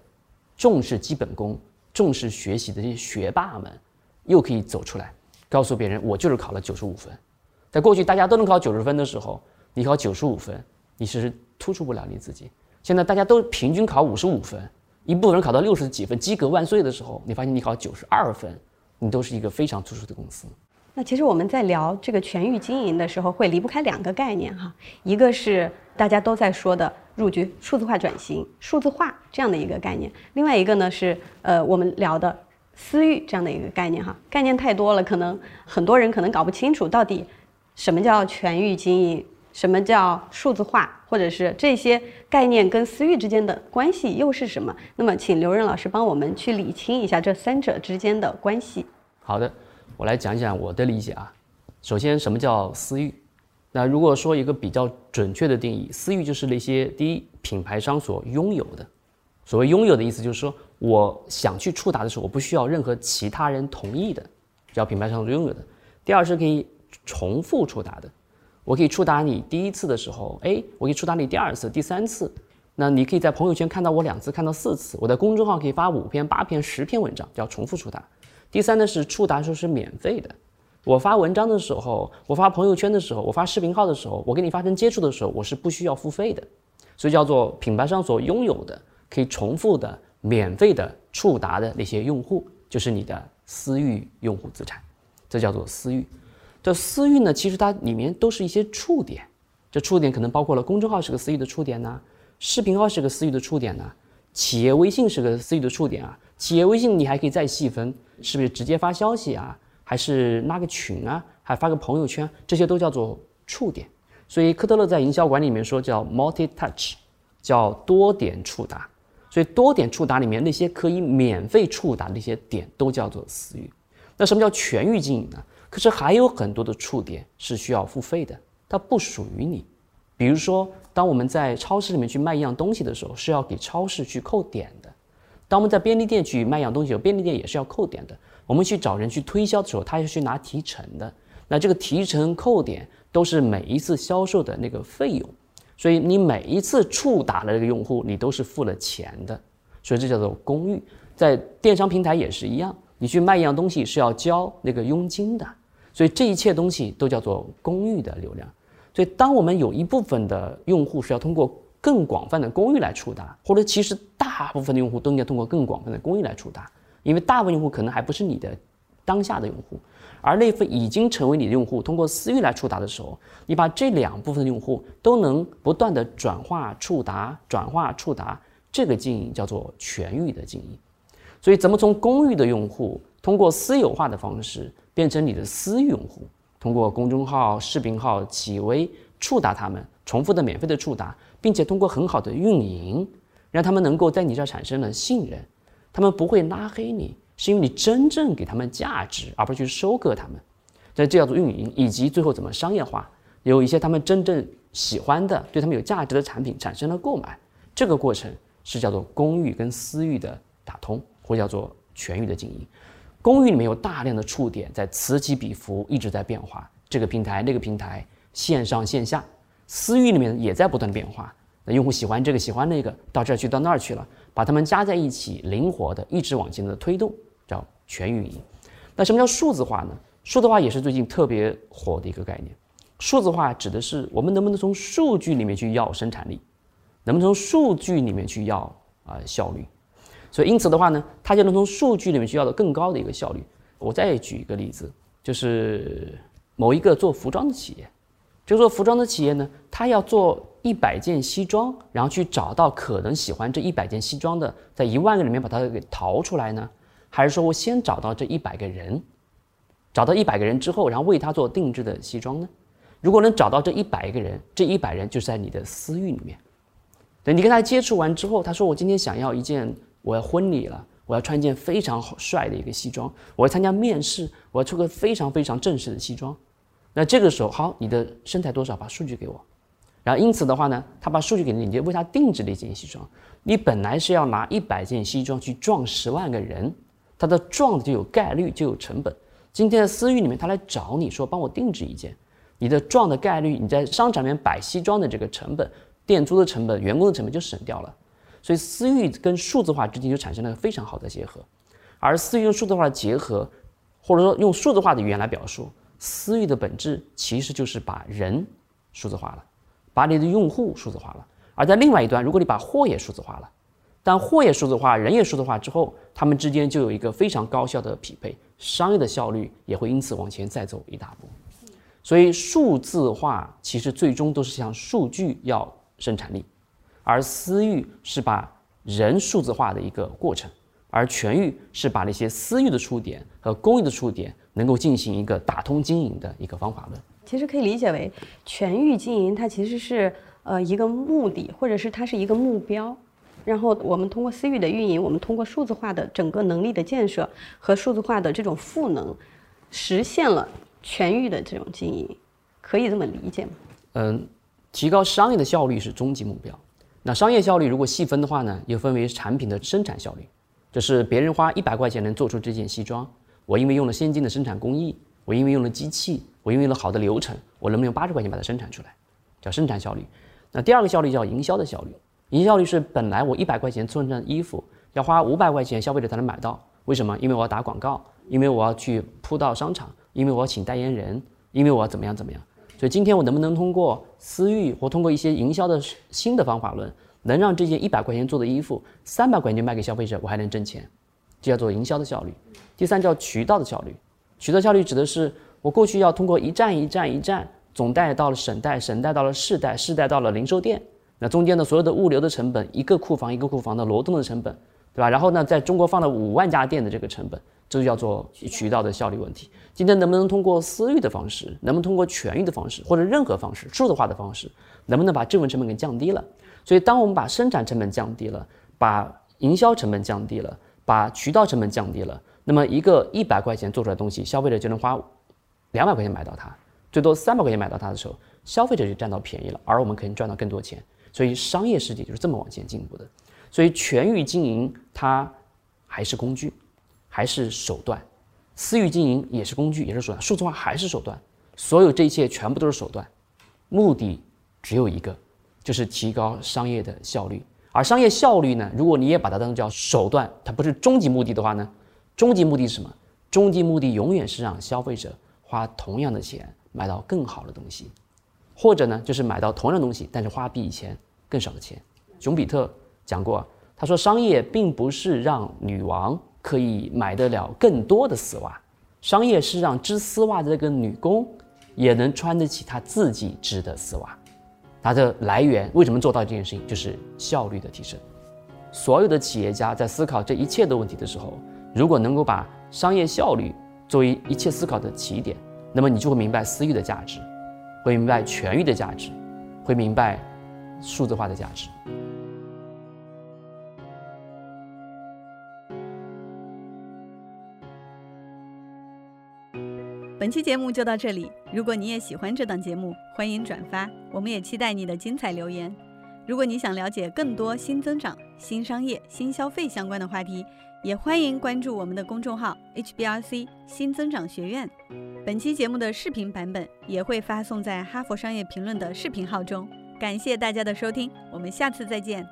重视基本功、重视学习的这些学霸们，又可以走出来，告诉别人：我就是考了九十五分。在过去，大家都能考九十分的时候，你考九十五分，你是突出不了你自己。现在大家都平均考五十五分，一部分人考到六十几分，及格万岁的时候，你发现你考九十二分，你都是一个非常突出的公司。那其实我们在聊这个全域经营的时候，会离不开两个概念哈，一个是大家都在说的入局数字化转型、数字化这样的一个概念，另外一个呢是呃我们聊的私域这样的一个概念哈。概念太多了，可能很多人可能搞不清楚到底。什么叫全域经营？什么叫数字化？或者是这些概念跟私域之间的关系又是什么？那么，请刘润老师帮我们去理清一下这三者之间的关系。好的，我来讲讲我的理解啊。首先，什么叫私域？那如果说一个比较准确的定义，私域就是那些第一品牌商所拥有的。所谓拥有的意思，就是说我想去触达的时候，我不需要任何其他人同意的，叫品牌商拥有的。第二是可以。重复触达的，我可以触达你第一次的时候，哎，我可以触达你第二次、第三次。那你可以在朋友圈看到我两次，看到四次。我在公众号可以发五篇、八篇、十篇文章，叫重复触达。第三呢是触达时候是免费的。我发文章的时候，我发朋友圈的时候，我发视频号的时候，我跟你发生接触的时候，我是不需要付费的，所以叫做品牌商所拥有的可以重复的免费的触达的那些用户，就是你的私域用户资产，这叫做私域。这私域呢，其实它里面都是一些触点，这触点可能包括了公众号是个私域的触点呢，视频号是个私域的触点呢，企业微信是个私域的触点啊，企业微信你还可以再细分，是不是直接发消息啊？还是拉个群啊，还发个朋友圈，这些都叫做触点。所以科特勒在营销管理里面说叫 multi touch，叫多点触达。所以多点触达里面那些可以免费触达的那些点都叫做私域。那什么叫全域经营呢？可是还有很多的触点是需要付费的，它不属于你。比如说，当我们在超市里面去卖一样东西的时候，是要给超市去扣点的；当我们在便利店去卖一样东西，便利店也是要扣点的。我们去找人去推销的时候，他要去拿提成的。那这个提成扣点都是每一次销售的那个费用，所以你每一次触达的这个用户，你都是付了钱的。所以这叫做公域，在电商平台也是一样，你去卖一样东西是要交那个佣金的。所以这一切东西都叫做公域的流量。所以当我们有一部分的用户是要通过更广泛的公域来触达，或者其实大部分的用户都应该通过更广泛的公域来触达。因为大部分用户可能还不是你的当下的用户，而那份已经成为你的用户，通过私域来触达的时候，你把这两部分的用户都能不断的转化触达、转化触达，这个经营叫做全域的经营。所以，怎么从公域的用户通过私有化的方式变成你的私域用户？通过公众号、视频号、企微触达他们，重复的免费的触达，并且通过很好的运营，让他们能够在你这儿产生了信任。他们不会拉黑你，是因为你真正给他们价值，而不是去收割他们。这这叫做运营，以及最后怎么商业化，有一些他们真正喜欢的、对他们有价值的产品产生了购买，这个过程是叫做公域跟私域的打通，或叫做全域的经营。公域里面有大量的触点在此起彼伏，一直在变化，这个平台那个平台，线上线下；私域里面也在不断变化，那用户喜欢这个喜欢那个，到这儿去到那儿去了。把它们加在一起，灵活的一直往前的推动，叫全运营。那什么叫数字化呢？数字化也是最近特别火的一个概念。数字化指的是我们能不能从数据里面去要生产力，能不能从数据里面去要啊效率。所以因此的话呢，它就能从数据里面去要的更高的一个效率。我再举一个例子，就是某一个做服装的企业，这个做服装的企业呢，它要做。一百件西装，然后去找到可能喜欢这一百件西装的，在一万个里面把它给淘出来呢？还是说我先找到这一百个人，找到一百个人之后，然后为他做定制的西装呢？如果能找到这一百个人，这一百人就是在你的私域里面。对你跟他接触完之后，他说我今天想要一件，我要婚礼了，我要穿一件非常帅的一个西装，我要参加面试，我要出个非常非常正式的西装。那这个时候，好，你的身材多少？把数据给我。然后因此的话呢，他把数据给你，你就为他定制了一件西装。你本来是要拿一百件西装去撞十万个人，他的撞就有概率，就有成本。今天的私域里面，他来找你说帮我定制一件，你的撞的概率，你在商场里面摆西装的这个成本、店租的成本、员工的成本就省掉了。所以私域跟数字化之间就产生了非常好的结合。而私域用数字化的结合，或者说用数字化的语言来表述，私域的本质其实就是把人数字化了。把你的用户数字化了，而在另外一端，如果你把货也数字化了，但货也数字化，人也数字化之后，他们之间就有一个非常高效的匹配，商业的效率也会因此往前再走一大步。所以数字化其实最终都是向数据要生产力，而私域是把人数字化的一个过程，而全域是把那些私域的触点和公域的触点能够进行一个打通经营的一个方法论。其实可以理解为全域经营，它其实是呃一个目的，或者是它是一个目标。然后我们通过私域的运营，我们通过数字化的整个能力的建设和数字化的这种赋能，实现了全域的这种经营，可以这么理解吗？嗯，提高商业的效率是终极目标。那商业效率如果细分的话呢，又分为产品的生产效率，就是别人花一百块钱能做出这件西装，我因为用了先进的生产工艺。我因为用了机器，我因为用了好的流程，我能不能用八十块钱把它生产出来，叫生产效率。那第二个效率叫营销的效率，营销效率是本来我一百块钱做成衣服，要花五百块钱消费者才能买到，为什么？因为我要打广告，因为我要去铺到商场，因为我要请代言人，因为我要怎么样怎么样。所以今天我能不能通过私域或通过一些营销的新的方法论，能让这件一百块钱做的衣服三百块钱卖给消费者，我还能挣钱，这叫做营销的效率。第三叫渠道的效率，渠道效率指的是我过去要通过一站一站一站，总代到了省代，省代到了市代，市代到了零售店，那中间的所有的物流的成本，一个库房一个库房的挪动的成本，对吧？然后呢，在中国放了五万家店的这个成本，这就叫做渠道的效率问题。今天能不能通过私域的方式，能不能通过全域的方式，或者任何方式，数字化的方式，能不能把这份成本给降低了？所以，当我们把生产成本降低了，把营销成本降低了，把渠道成本降低了。那么一个一百块钱做出来东西，消费者就能花两百块钱买到它，最多三百块钱买到它的时候，消费者就占到便宜了，而我们可以赚到更多钱。所以商业世界就是这么往前进步的。所以全域经营它还是工具，还是手段；私域经营也是工具，也是手段；数字化还是手段。所有这一切全部都是手段，目的只有一个，就是提高商业的效率。而商业效率呢，如果你也把它当成叫手段，它不是终极目的的话呢？终极目的是什么？终极目的永远是让消费者花同样的钱买到更好的东西，或者呢，就是买到同样的东西，但是花比以前更少的钱。熊彼特讲过，他说商业并不是让女王可以买得了更多的丝袜，商业是让织丝袜的这个女工也能穿得起她自己织的丝袜。它的来源为什么做到这件事情，就是效率的提升。所有的企业家在思考这一切的问题的时候。如果能够把商业效率作为一切思考的起点，那么你就会明白私域的价值，会明白全域的价值，会明白数字化的价值。本期节目就到这里，如果你也喜欢这档节目，欢迎转发，我们也期待你的精彩留言。如果你想了解更多新增长、新商业、新消费相关的话题，也欢迎关注我们的公众号 HBRC 新增长学院。本期节目的视频版本也会发送在哈佛商业评论的视频号中。感谢大家的收听，我们下次再见。